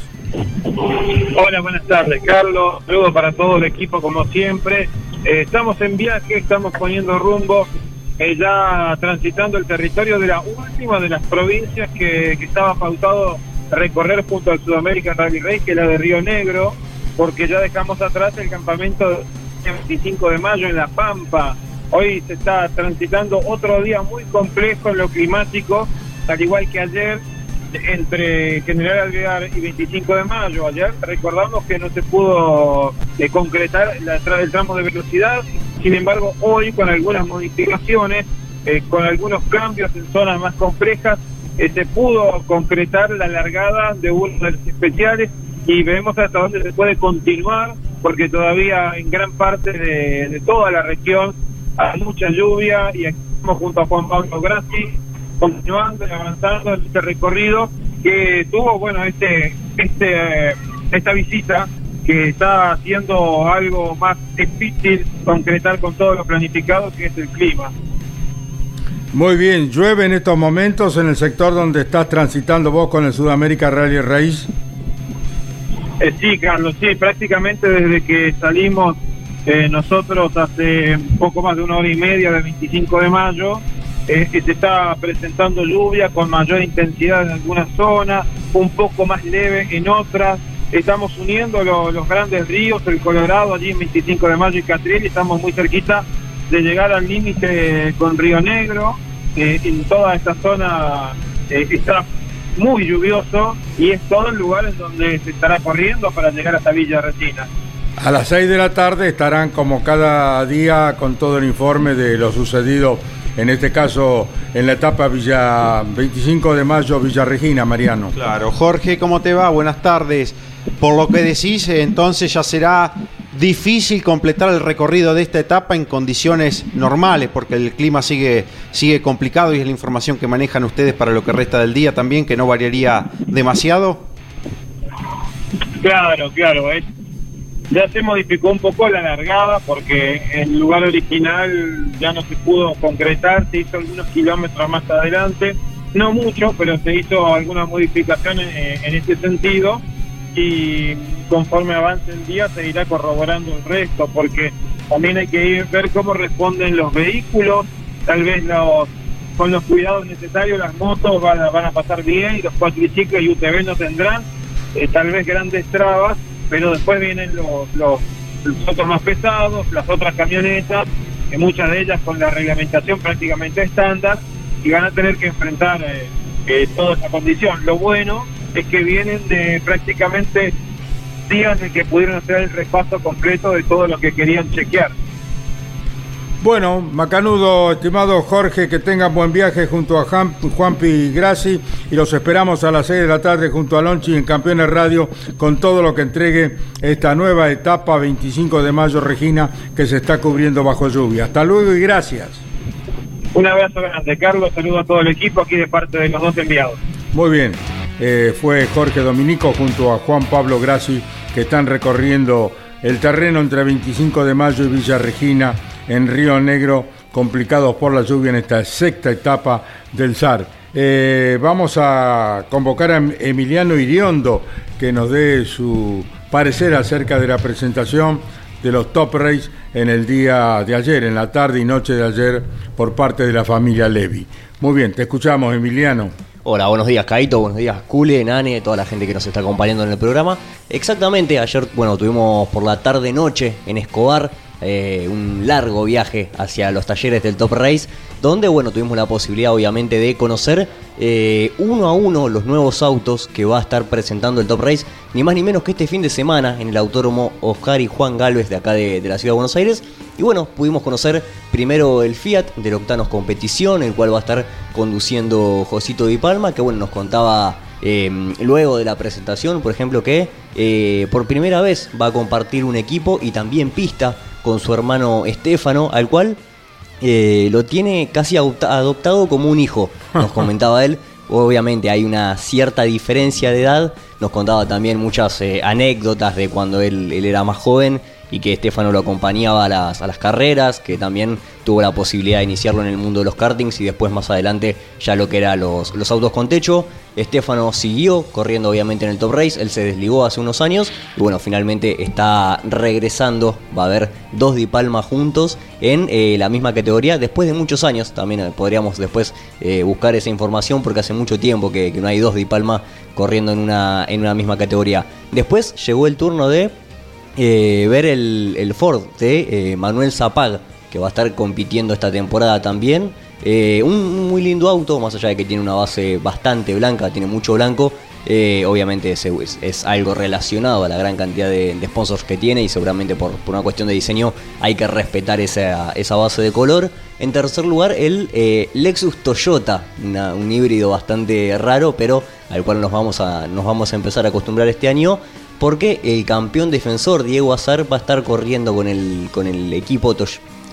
Hola, buenas tardes, Carlos. Saludos para todo el equipo, como siempre. Eh, estamos en viaje, estamos poniendo rumbo, eh, ya transitando el territorio de la última de las provincias que, que estaba pautado recorrer junto al Sudamérica Rally Race, que es la de Río Negro, porque ya dejamos atrás el campamento del 25 de mayo en La Pampa. Hoy se está transitando otro día muy complejo en lo climático, al igual que ayer, entre General Alvear y 25 de mayo. Ayer recordamos que no se pudo eh, concretar la, el tramo de velocidad, sin embargo hoy con algunas modificaciones, eh, con algunos cambios en zonas más complejas, eh, se pudo concretar la largada de uno de los especiales y veremos hasta dónde se puede continuar, porque todavía en gran parte de, toda la región hay mucha lluvia y aquí estamos junto a Juan Pablo Grassi continuando y avanzando en este recorrido que tuvo, bueno, este, este, esta visita que está haciendo algo más difícil concretar con todo lo planificado que es el clima. Muy bien, llueve en estos momentos en el sector donde estás transitando vos con el Sudamérica Rally Race. Eh, sí, Carlos, sí, prácticamente desde que salimos eh, nosotros hace poco más de una hora y media del 25 de mayo, eh, se está presentando lluvia con mayor intensidad en algunas zonas, un poco más leve en otras. Estamos uniendo lo- los grandes ríos, el Colorado allí en 25 de mayo y Catriel, y estamos muy cerquita de llegar al límite con Río Negro. Eh, en toda esta zona eh, está muy lluvioso y es todo el lugar en donde se estará corriendo para llegar hasta Villa Resina. A las 6 de la tarde estarán como cada día con todo el informe de lo sucedido, en este caso en la etapa Villa 25 de mayo Villa Regina, Mariano. Claro, Jorge, ¿cómo te va? Buenas tardes. Por lo que decís, entonces ya será difícil completar el recorrido de esta etapa en condiciones normales, porque el clima sigue, sigue complicado y es la información que manejan ustedes para lo que resta del día también, que no variaría demasiado. Claro, claro. es- ya se modificó un poco la largada porque el lugar original ya no se pudo concretar, se hizo algunos kilómetros más adelante, no mucho, pero se hizo algunas modificaciones eh, en ese sentido y conforme avance el día se irá corroborando el resto porque también hay que ir, ver cómo responden los vehículos, tal vez los con los cuidados necesarios las motos van a, pasar bien y los cuatriciclos y UTV no tendrán eh, tal vez grandes trabas, pero después vienen los, los, los otros más pesados, las otras camionetas, que muchas de ellas con la reglamentación prácticamente estándar, y van a tener que enfrentar eh, eh, toda esa condición. Lo bueno es que vienen de prácticamente días en que pudieron hacer el repaso completo de todo lo que querían chequear. Bueno, Macanudo, estimado Jorge, que tengan buen viaje junto a Juan, Juanpi Grassi y los esperamos a las 6 de la tarde junto a Lonchi en Campeones Radio con todo lo que entregue esta nueva etapa 25 de mayo Regina que se está cubriendo bajo lluvia. Hasta luego y gracias. Un abrazo grande, Carlos, saludo a todo el equipo aquí de parte de los dos enviados. Muy bien, eh, fue Jorge Dominico junto a Juan Pablo Grassi que están recorriendo el terreno entre 25 de mayo y Villa Regina en Río Negro, complicados por la lluvia en esta sexta etapa del SAR. Eh, vamos a convocar a Em- Emiliano Iriondo que nos dé su parecer acerca de la presentación de los Top Race en el día de ayer, en la tarde y noche de ayer, por parte de la familia Levi. Muy bien, te escuchamos, Emiliano. Hola, buenos días Caito, buenos días Cule, Nane, toda la gente que nos está acompañando en el programa. Exactamente, ayer, bueno, tuvimos por la tarde-noche en Escobar eh, un largo viaje hacia los talleres del Top Race, donde, bueno, tuvimos la posibilidad obviamente de conocer eh, uno a uno los nuevos autos que va a estar presentando el Top Race, ni más ni menos que este fin de semana en el autódromo Oscar y Juan Galvez de acá de, de la ciudad de Buenos Aires. Y bueno, pudimos conocer primero el Fiat del Octanos Competición, el cual va a estar conduciendo Josito Di Palma, que bueno, nos contaba eh, luego de la presentación, por ejemplo, que eh, por primera vez va a compartir un equipo y también pista con su hermano Estefano, al cual eh, lo tiene casi adopta- adoptado como un hijo, nos comentaba él. Obviamente hay una cierta diferencia de edad, nos contaba también muchas eh, anécdotas de cuando él era más joven y que Estefano lo acompañaba a las, a las carreras, que también tuvo la posibilidad de iniciarlo en el mundo de los kartings y después más adelante ya lo que eran los, los autos con techo. Estefano siguió corriendo obviamente en el Top Race, él se desligó hace unos años y bueno, finalmente está regresando, va a haber dos Di Palma juntos en eh, la misma categoría después de muchos años, también eh, podríamos después eh, buscar esa información porque hace mucho tiempo que, no hay dos Di Palma corriendo en una, en una misma categoría. Después llegó el turno de eh, ver el, Ford de eh, Manuel Zapag, que va a estar compitiendo esta temporada también. Eh, un, muy lindo auto, más allá de que tiene una base bastante blanca, tiene mucho blanco. obviamente es, es- algo relacionado a la gran cantidad de, sponsors que tiene y seguramente por, una cuestión de diseño hay que respetar esa, esa base de color. En tercer lugar, el Lexus Toyota, un híbrido bastante raro, pero al cual nos vamos, a, nos vamos a empezar a acostumbrar este año. Porque el campeón defensor Diego Azar va a estar corriendo con el, con el equipo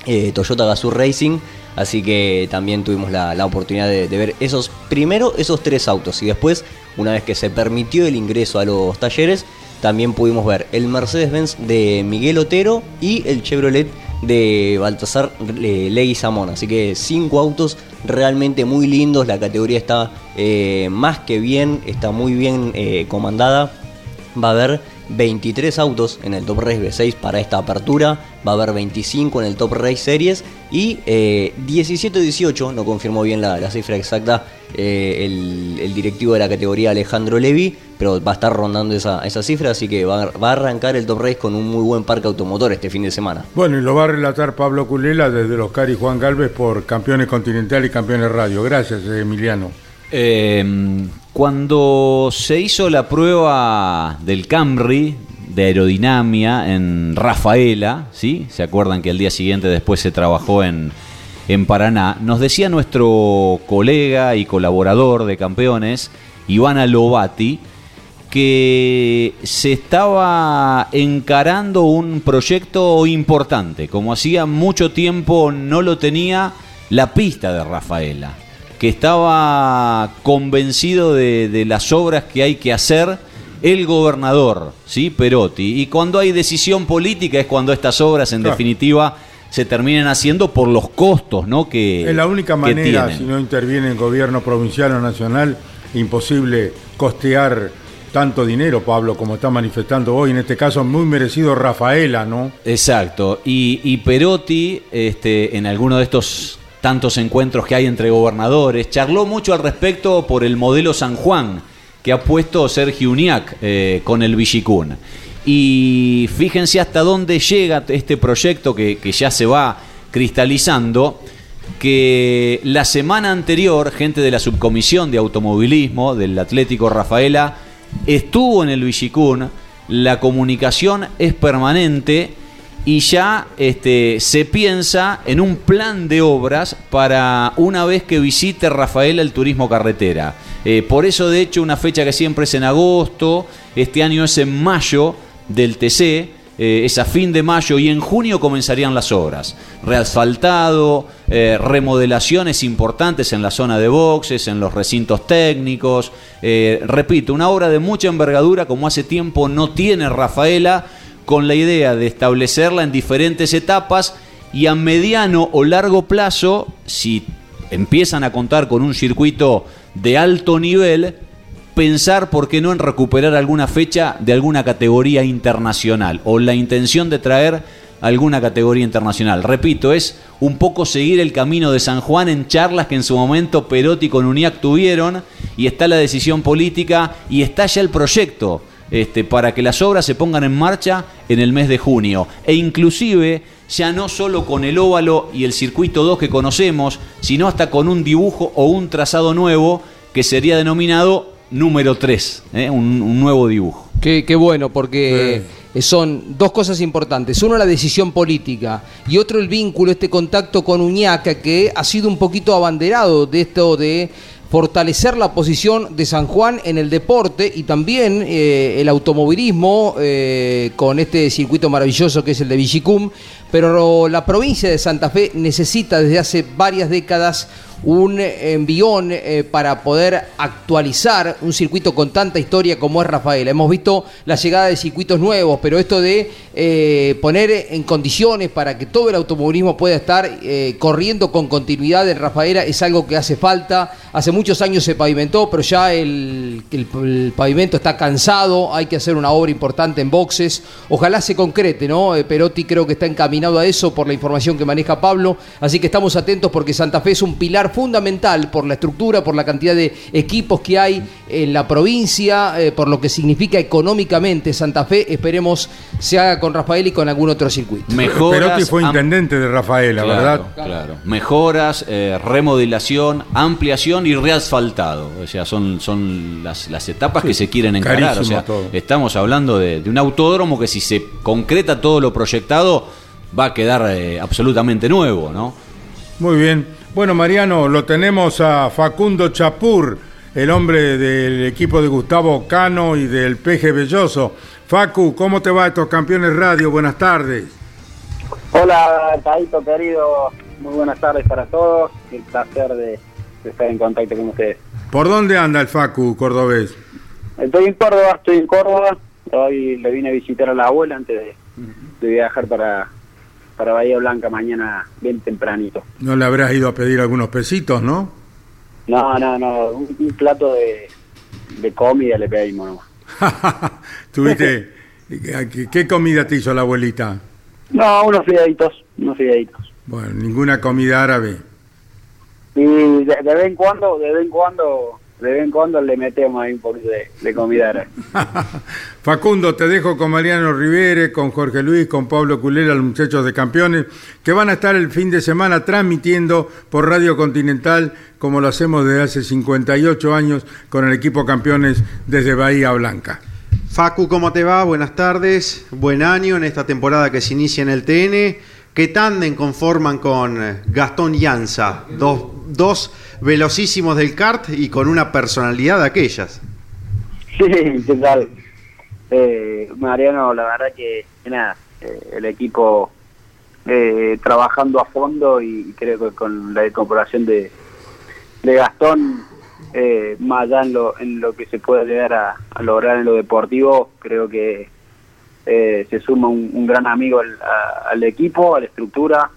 eh, Toyota Gazoo Racing. Así que también tuvimos la, la oportunidad de, de ver esos, primero esos tres autos y después, una vez que se permitió el ingreso a los talleres, también pudimos ver el Mercedes-Benz de Miguel Otero y el Chevrolet de Baltasar eh, Leguizamón. Así que cinco autos realmente muy lindos, la categoría está eh, más que bien, está muy bien eh, comandada. Va a haber 23 autos en el Top Race V6 para esta apertura. Va a haber 25 en el Top Race Series. Y 17-18, no confirmó bien la, la cifra exacta eh, el, el directivo de la categoría Alejandro Levi. Pero va a estar rondando esa, esa cifra. Así que va, a- va a arrancar el Top Race con un muy buen parque automotor este fin de semana. Bueno, y lo va a relatar Pablo Culela desde los Cari Juan Galvez por Campeones Continental y Campeones Radio. Gracias, Emiliano. Eh, cuando se hizo la prueba del Camry de aerodinámica en Rafaela, ¿sí? ¿Se acuerdan que al día siguiente después se trabajó en, en Paraná? Nos decía nuestro colega y colaborador de campeones, Ivana Lovati, que se estaba encarando un proyecto importante, como hacía mucho tiempo no lo tenía la pista de Rafaela, que estaba convencido de, de las obras que hay que hacer el gobernador, ¿sí? Perotti. Y cuando hay decisión política es cuando estas obras en Claro. definitiva se terminan haciendo por los costos, ¿no? Que, Es la única manera, si no interviene el gobierno provincial o nacional, imposible costear tanto dinero, Pablo, como está manifestando hoy, en este caso muy merecido Rafaela, ¿no? Exacto. Y, y Perotti, este, en alguno de estos tantos encuentros que hay entre gobernadores, charló mucho al respecto por el modelo San Juan que ha puesto Sergio Uniac eh, con el Villicún. Y fíjense hasta dónde llega este proyecto que, que ya se va cristalizando, que la semana anterior gente de la subcomisión de automovilismo del Atlético Rafaela estuvo en el Villicún, la comunicación es permanente y ya este, se piensa en un plan de obras para una vez que visite Rafaela el turismo carretera. Eh, por eso, de hecho, una fecha que siempre es en agosto, este año es en mayo del TC, eh, es a fin de mayo y en junio comenzarían las obras. Reasfaltado, eh, remodelaciones importantes en la zona de boxes, en los recintos técnicos. Repito, una obra de mucha envergadura como hace tiempo no tiene Rafaela, con la idea de establecerla en diferentes etapas y a mediano o largo plazo, si empiezan a contar con un circuito de alto nivel, pensar, ¿por qué no?, en recuperar alguna fecha de alguna categoría internacional o la intención de traer alguna categoría internacional. Repito, es un poco seguir el camino de San Juan en charlas que en su momento Perotti con UNIAC tuvieron y está la decisión política y está ya el proyecto este, para que las obras se pongan en marcha en el mes de junio. E inclusive ya no solo con el óvalo y el circuito 2 que conocemos, sino hasta con un dibujo o un trazado nuevo que sería denominado número 3, ¿eh? un, un nuevo dibujo. Qué, qué bueno, porque eh, son dos cosas importantes. Uno, la decisión política. Y otro, el vínculo, este contacto con Uñaca, que ha sido un poquito abanderado de esto de fortalecer la posición de San Juan en el deporte y también eh, el automovilismo eh, con este circuito maravilloso que es el de Villicum. Pero la provincia de Santa Fe necesita desde hace varias décadas un envión eh, para poder actualizar un circuito con tanta historia como es Rafaela. Hemos visto la llegada de circuitos nuevos, pero esto de eh, poner en condiciones para que todo el automovilismo pueda estar eh, corriendo con continuidad en Rafaela es algo que hace falta. Hace muchos años se pavimentó, pero ya el, el- pavimento está cansado, hay que hacer una obra importante en boxes. Ojalá se concrete, ¿no? Eh, Perotti creo que está encaminado a eso por la información que maneja Pablo, así que estamos atentos porque Santa Fe es un pilar fundamental por la estructura, por la cantidad de equipos que hay en la provincia, eh, por lo que significa económicamente Santa Fe. Esperemos se haga con Rafael y con algún otro circuito. Mejoras, Perotti fue intendente de Rafaela, Claro, ¿verdad? Claro. Mejoras, eh, remodelación, ampliación y reasfaltado. O sea, son, son las, las etapas Sí, que se quieren encarar. O sea, todo. estamos hablando de, de un autódromo que si se concreta todo lo proyectado va a quedar eh, absolutamente nuevo, ¿no? Muy bien. Bueno, Mariano, lo tenemos a Facundo Chapur, el hombre del equipo de Gustavo Cano y del Peje Belloso. Facu, ¿cómo te va estos campeones radio? Buenas tardes. Hola, Taito querido, muy buenas tardes para todos. El placer de, de estar en contacto con ustedes. ¿Por dónde anda el Facu cordobés? Estoy en Córdoba, estoy en Córdoba. Hoy le vine a visitar a la abuela antes de, de viajar para, para Bahía Blanca mañana bien tempranito. No le habrás ido a pedir algunos pesitos, ¿no? No, no, no, un, un plato de, de comida le pedimos nomás. ¿Tuviste? ¿Qué, qué comida te hizo la abuelita? No, unos fideitos, unos fideitos. Bueno, ninguna comida árabe. Y de, de vez en cuando, de vez en cuando, de vez en cuando le metemos ahí un poquito de, de comida. Facundo, te dejo con Mariano Rivere, con Jorge Luis, con Pablo Culera, los muchachos de campeones, que van a estar el fin de semana transmitiendo por Radio Continental, como lo hacemos desde hace 58 años con el equipo campeones desde Bahía Blanca. Facu, ¿cómo te va? Buenas tardes, buen año en esta temporada que se inicia en el TN. ¿Qué tándem conforman con eh, Gastón Llanza? Dos, dos velocísimos del kart y con una personalidad de aquellas. Sí, ¿qué tal? Eh, Mariano, la verdad que, que nada, eh, el equipo eh, trabajando a fondo y creo que con la incorporación de, de Gastón, eh, más allá en lo, en lo que se puede llegar a lograr en lo deportivo, creo que eh, se suma un, un gran amigo al, a- al equipo, a la estructura.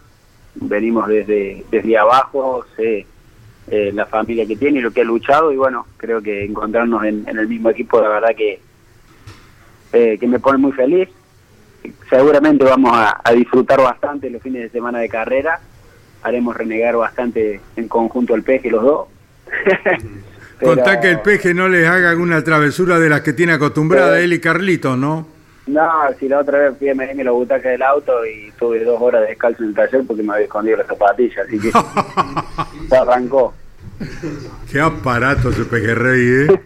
Venimos desde, desde abajo, sé eh, la familia que tiene y lo que ha luchado y bueno, creo que encontrarnos en, en el mismo equipo, la verdad que, eh, que me pone muy feliz. Seguramente vamos a, a disfrutar bastante los fines de semana de carrera, haremos renegar bastante en conjunto el peje los dos. Pero- Contá que el peje no les haga alguna travesura de las que tiene acostumbrada Sí. él y Carlitos, ¿no? No, si la otra vez fui a medirme la butaca del auto y tuve dos horas de descalzo en el taller porque me había escondido las zapatillas, así que se arrancó. Qué aparato ese pejerrey, ¿eh?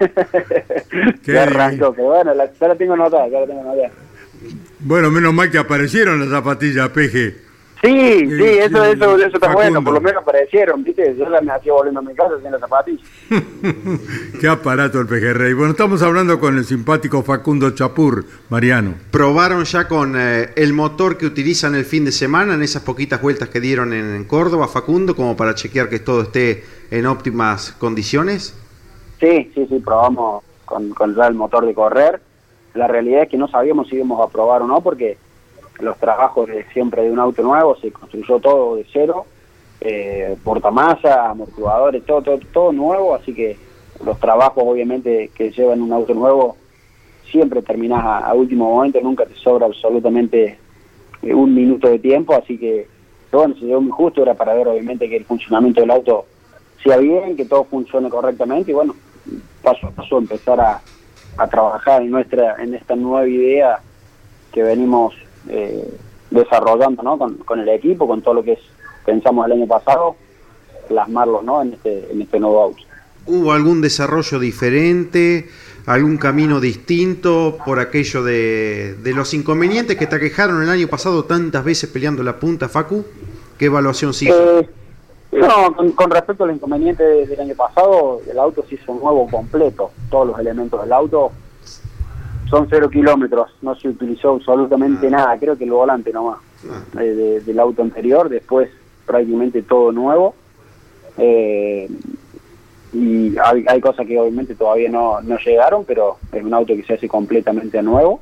Qué Se arrancó, pero bueno, la, ya la tengo anotada, ya la tengo anotada. Bueno, menos mal que aparecieron las zapatillas, peje. Sí, sí, eso, eso, eso está bueno, por lo menos aparecieron, ¿viste? Yo ya me hacía volviendo a mi casa sin las zapatillas. Qué aparato el pejerrey. Bueno, estamos hablando con el simpático Facundo Chapur, Mariano. ¿Probaron ya con eh, el motor que utilizan el fin de semana en esas poquitas vueltas que dieron en, en Córdoba, Facundo, como para chequear que todo esté en óptimas condiciones? Sí, sí, sí, probamos con, con ya el motor de correr. La realidad es que no sabíamos si íbamos a probar o no, porque los trabajos de siempre de un auto nuevo se construyó todo de cero, eh, portamasa, amortiguadores, todo, todo, todo nuevo, así que los trabajos obviamente que llevan un auto nuevo siempre terminas a, último momento, nunca te sobra absolutamente eh, un minuto de tiempo, así que bueno, se llegó muy justo, era para ver obviamente que el funcionamiento del auto sea bien, que todo funcione correctamente y bueno, paso a paso empezar a, a trabajar en nuestra en esta nueva idea que venimos eh, desarrollando ¿no? con, con el equipo, con todo lo que es, pensamos el año pasado, plasmarlo ¿no? en, este, en este nuevo auto. ¿Hubo algún desarrollo diferente, algún camino distinto por aquello de, de los inconvenientes que te aquejaron el año pasado tantas veces peleando la punta, Facu? ¿Qué evaluación se hizo? Eh, no, con, con respecto al inconveniente de- del año pasado, el auto se hizo nuevo completo. Todos los elementos del auto son cero kilómetros, no se utilizó absolutamente nada, creo que el volante nomás eh, de- del auto anterior, después prácticamente todo nuevo. Eh, y hay, hay cosas que obviamente todavía no, no llegaron, pero es un auto que se hace completamente nuevo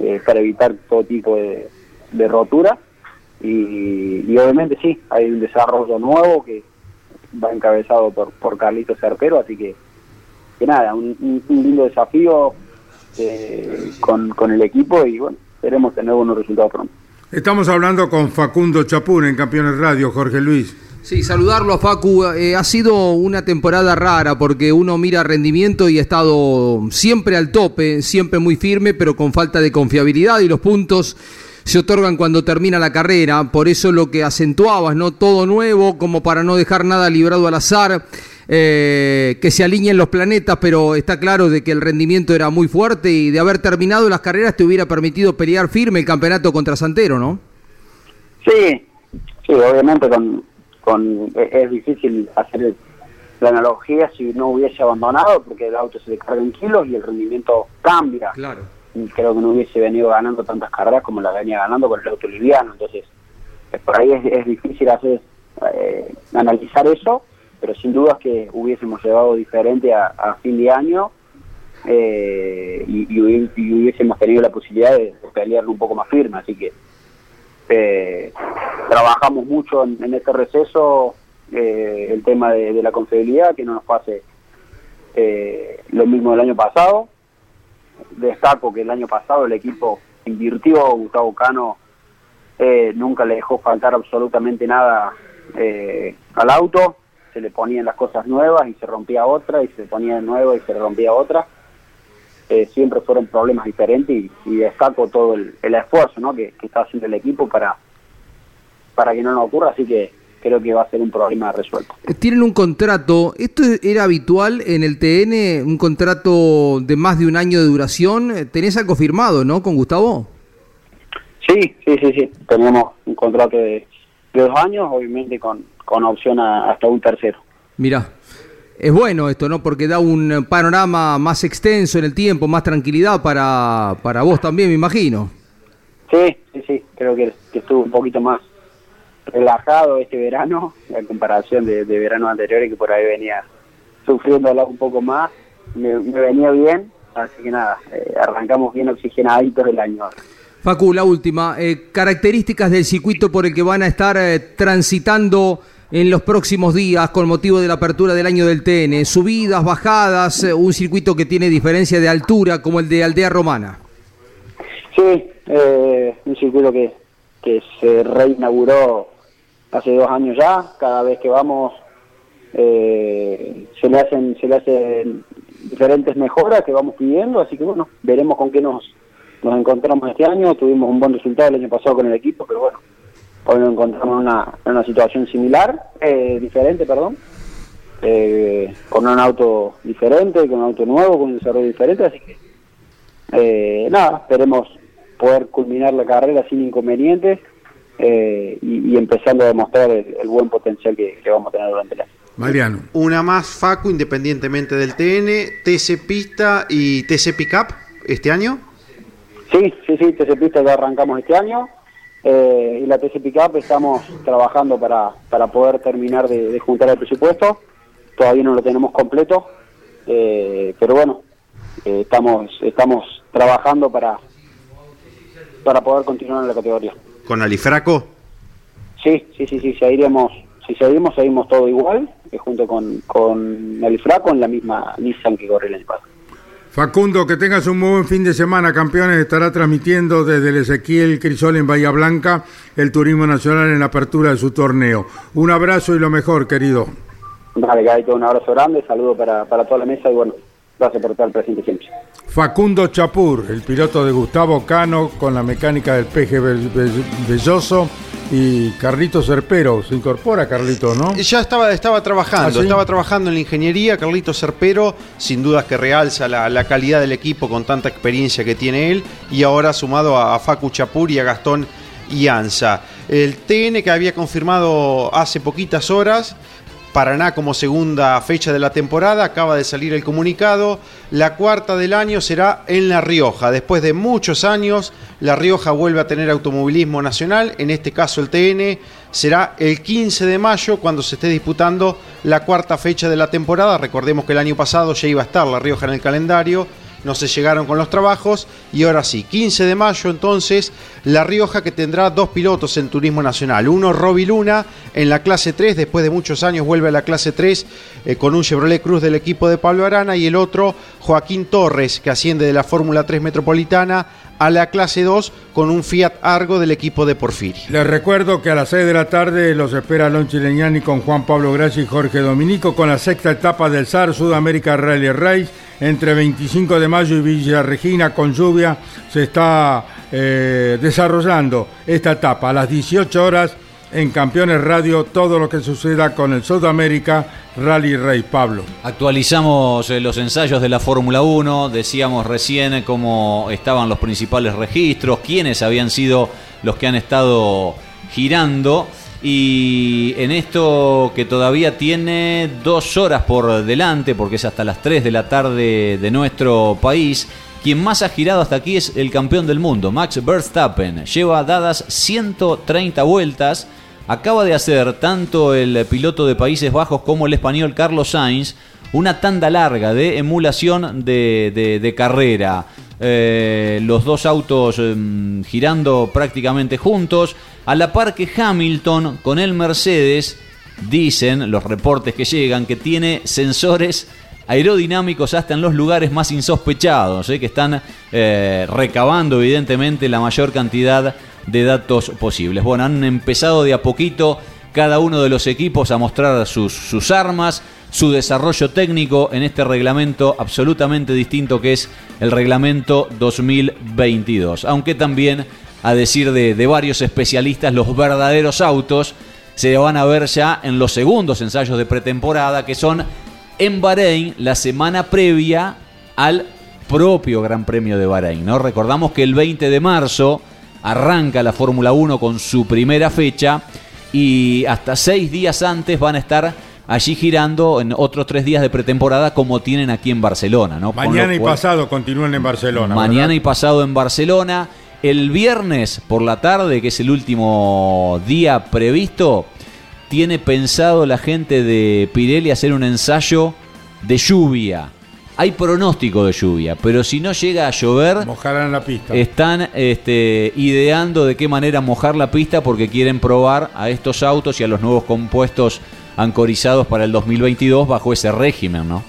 eh, para evitar todo tipo de, de rotura. Y, y obviamente sí, hay un desarrollo nuevo que va encabezado por, por Carlito Cerpero, así que, que nada, un- un lindo desafío eh, con, con el equipo y bueno, esperemos tener buenos resultados pronto. Estamos hablando con Facundo Chapur en Campeones Radio, Jorge Luis. Sí, saludarlo a Facu. Eh, ha sido una temporada rara porque uno mira rendimiento y ha estado siempre al tope, siempre muy firme, pero con falta de confiabilidad y los puntos se otorgan cuando termina la carrera. Por eso lo que acentuabas, ¿no? Todo nuevo, como para no dejar nada librado al azar. Eh, que se alineen los planetas, pero está claro de que el rendimiento era muy fuerte y de haber terminado las carreras te hubiera permitido pelear firme el campeonato contra Santero, ¿no? Sí, sí, obviamente con, con es es difícil hacer la analogía si no hubiese abandonado, porque el auto se le carga en kilos y el rendimiento cambia. Claro. Y creo que no hubiese venido ganando tantas carreras como la venía ganando con el auto liviano. Entonces, eh, por ahí es, es difícil hacer eh, analizar eso, pero sin duda que hubiésemos llegado diferente a, fin de año eh, y, y y hubiésemos tenido la posibilidad de, pelearlo un poco más firme. Así que eh, trabajamos mucho en, este receso eh, el tema de, de la confiabilidad, que no nos pase lo mismo del año pasado. Destaco que el año pasado el equipo invirtió, Gustavo Cano nunca le dejó faltar absolutamente nada al auto, se le ponían las cosas nuevas y se rompía otra, y se ponía de nuevo y se le rompía otra. Eh, siempre fueron problemas diferentes y, y destaco todo el, el esfuerzo ¿no? que, que está haciendo el equipo para, para que no nos ocurra, así que creo que va a ser un problema resuelto. Tienen un contrato, ¿esto era habitual en el TN, un contrato de más de un año de duración? Eh, Tenés algo firmado, ¿no? Con Gustavo. Sí, sí, sí, sí. Tenemos un contrato de, de dos años, obviamente con, con opción a- hasta un tercero. Mirá, es bueno esto, ¿no? Porque da un panorama más extenso en el tiempo, más tranquilidad para, para vos también, me imagino. Sí, sí, sí. Creo que, que estuvo un poquito más relajado este verano, en comparación de, de veranos anteriores que por ahí venía sufriéndola un poco más. Me, me venía bien, así que nada, eh, arrancamos bien oxigenaditos el año. Facu, la última. eh, características del circuito por el que van a estar eh, transitando en los próximos días con motivo de la apertura del año del TN. Subidas, bajadas, eh, un circuito que tiene diferencia de altura como el de Aldea Romana. Sí, eh, un circuito que, que se reinauguró hace dos años ya. Cada vez que vamos eh, se le hacen se le hacen diferentes mejoras que vamos pidiendo, así que bueno, veremos con qué nos, nos encontramos este año. Tuvimos un buen resultado el año pasado con el equipo, pero bueno, hoy nos encontramos en una, en una situación similar, eh, diferente, perdón, eh, con un auto diferente, con un auto nuevo, con un desarrollo diferente, así que eh, nada, esperemos poder culminar la carrera sin inconvenientes eh, y, y empezando a demostrar el, el buen potencial que, que vamos a tener durante la Mariano. Una más, Facu, independientemente del TN, TC Pista y TC Pickup este año. Sí, sí, sí, TC Pista ya arrancamos este año eh, y la TC Pickup estamos trabajando para, para poder terminar de, de juntar el presupuesto. Todavía no lo tenemos completo, eh, pero bueno, eh, estamos estamos trabajando para para poder continuar en la categoría. Con Alifraco. Sí, sí, sí, sí, seguiremos, si seguimos, seguimos todo igual, eh, junto con, con el Fraco en la misma Nissan que corre el año pasado. Facundo, que tengas un buen fin de semana, campeones. Estará transmitiendo desde el Ezequiel Crisol en Bahía Blanca el Turismo Nacional en la apertura de su torneo. Un abrazo y lo mejor, querido. Vale, Gaito, un abrazo grande, saludo para, para toda la mesa y bueno, gracias por estar presente siempre. Facundo Chapur, el piloto de Gustavo Cano con la mecánica del Bell- Belloso y Carlito Cerpero. Se incorpora Carlito, ¿no? Ya estaba, estaba trabajando, ¿Ah, sí? estaba trabajando en la ingeniería, Carlito Cerpero, sin dudas que realza la, la calidad del equipo con tanta experiencia que tiene él, y ahora sumado a, a Facu Chapur y a Gastón Ianza. El TN que había confirmado hace poquitas horas, Paraná como segunda fecha de la temporada, acaba de salir el comunicado, la cuarta del año será en La Rioja. Después de muchos años, La Rioja vuelve a tener automovilismo nacional, en este caso el TN será el 15 de mayo cuando se esté disputando la cuarta fecha de la temporada. Recordemos que el año pasado ya iba a estar La Rioja en el calendario, no se llegaron con los trabajos. Y ahora sí, 15 de mayo entonces, La Rioja que tendrá dos pilotos en Turismo Nacional, uno Roby Luna en la clase 3, después de muchos años vuelve a la clase 3 eh, con un Chevrolet Cruz del equipo de Pablo Arana. Y el otro Joaquín Torres que asciende de la Fórmula 3 Metropolitana a la clase 2 con un Fiat Argo del equipo de Porfiri. Les recuerdo que a las 6 de la tarde los espera Lonchi Leñani con Juan Pablo Gracia y Jorge Dominico con la sexta etapa del SAR Sudamérica Rally Race entre 25 de mayo y Villa Regina con lluvia se está eh, desarrollando esta etapa a las 18 horas en Campeones Radio todo lo que suceda con el Sudamérica Rally Race Pablo. Actualizamos eh, los ensayos de la Fórmula 1, decíamos recién cómo estaban los principales registros, quiénes habían sido los que han estado girando. Y en esto que todavía tiene dos horas por delante, porque es hasta las 3 de la tarde de nuestro país, quien más ha girado hasta aquí es el campeón del mundo, Max Verstappen. Lleva dadas 130 vueltas. Acaba de hacer tanto el piloto de Países Bajos como el español Carlos Sainz una tanda larga de emulación de, carrera. Eh, los dos autos em, girando prácticamente juntos. A la par que Hamilton con el Mercedes, dicen los reportes que llegan, que tiene sensores aerodinámicos hasta en los lugares más insospechados, eh, que están eh, recabando evidentemente la mayor cantidad de datos posibles. Bueno, han empezado de a poquito cada uno de los equipos a mostrar sus, armas, su desarrollo técnico en este reglamento absolutamente distinto que es el reglamento 2022. Aunque también, a decir de, de varios especialistas, los verdaderos autos se van a ver ya en los segundos ensayos de pretemporada, que son en Bahrein la semana previa al propio Gran Premio de Bahrein. ¿no? Recordamos que el 20 de marzo arranca la Fórmula 1 con su primera fecha y hasta seis días antes van a estar allí girando en otros tres días de pretemporada como tienen aquí en Barcelona. Mañana y pasado continúan en Barcelona. Mañana ¿verdad? y pasado en Barcelona. El viernes por la tarde, que es el último día previsto, tiene pensado la gente de Pirelli hacer un ensayo de lluvia. Hay pronóstico de lluvia, pero si no llega a llover, Mojarán la pista. están este, ideando de qué manera mojar la pista porque quieren probar a estos autos y a los nuevos compuestos ancorizados para el 2022 bajo ese régimen, ¿no?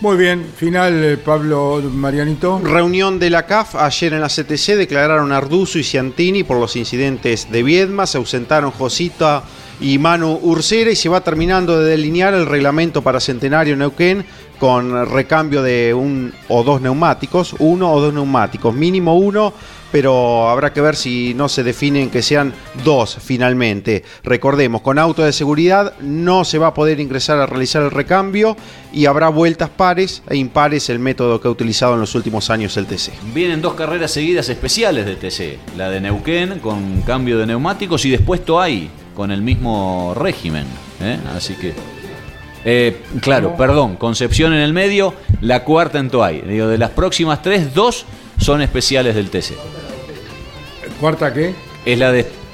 Muy bien, final eh, Pablo Marianito. Reunión de la CAF ayer en la CTC declararon Arduzo y Ciantini por los incidentes de Viedma, se ausentaron Josita y Manu Ursera y se va terminando de delinear el reglamento para Centenario Neuquén con recambio de un o dos neumáticos, uno o dos neumáticos, mínimo uno, pero habrá que ver si no se definen que sean dos finalmente. Recordemos, con auto de seguridad no se va a poder ingresar a realizar el recambio y habrá vueltas pares e impares, el método que ha utilizado en los últimos años el TC. Vienen dos carreras seguidas especiales de TC. La de Neuquén con cambio de neumáticos y después Toay con el mismo régimen. ¿eh? Así que... eh, claro, perdón, Concepción en el medio, la cuarta en Toay. Digo, de las próximas tres, dos son especiales del TC. ¿Cuarta qué? Es la,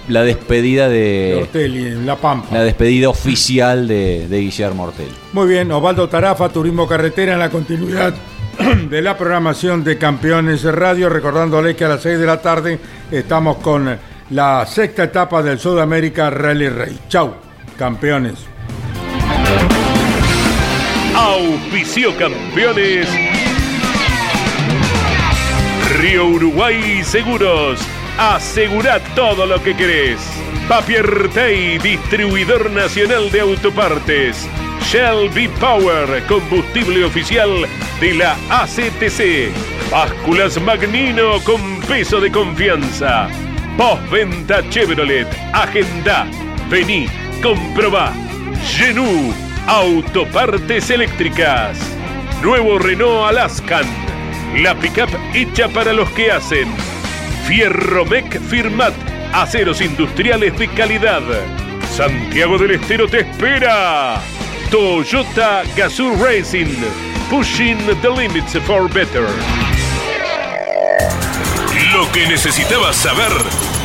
la despedida de... Ortelli, en La Pampa. La despedida oficial de, de Guillermo Ortel. Muy bien, Osvaldo Tarafa, Turismo Carretera en la continuidad de la programación de Campeones Radio, recordándoles que a las 6 de la tarde estamos con la sexta etapa del Sudamérica Rally Rey. Chau, campeones. Auspicio campeones. Río Uruguay Seguros. Asegura todo lo que querés. Papier Tay, distribuidor nacional de autopartes. Shell V-Power, combustible oficial de la ACTC. Básculas Magnino con peso de confianza. Postventa Chevrolet. Agenda. Vení, comprobá. Genú, autopartes eléctricas. Nuevo Renault Alaskan. La pickup hecha para los que hacen. Fierromec Firmat. Aceros industriales de calidad. Santiago del Estero te espera. Toyota Gazoo Racing. Pushing the limits for better. Lo que necesitabas saber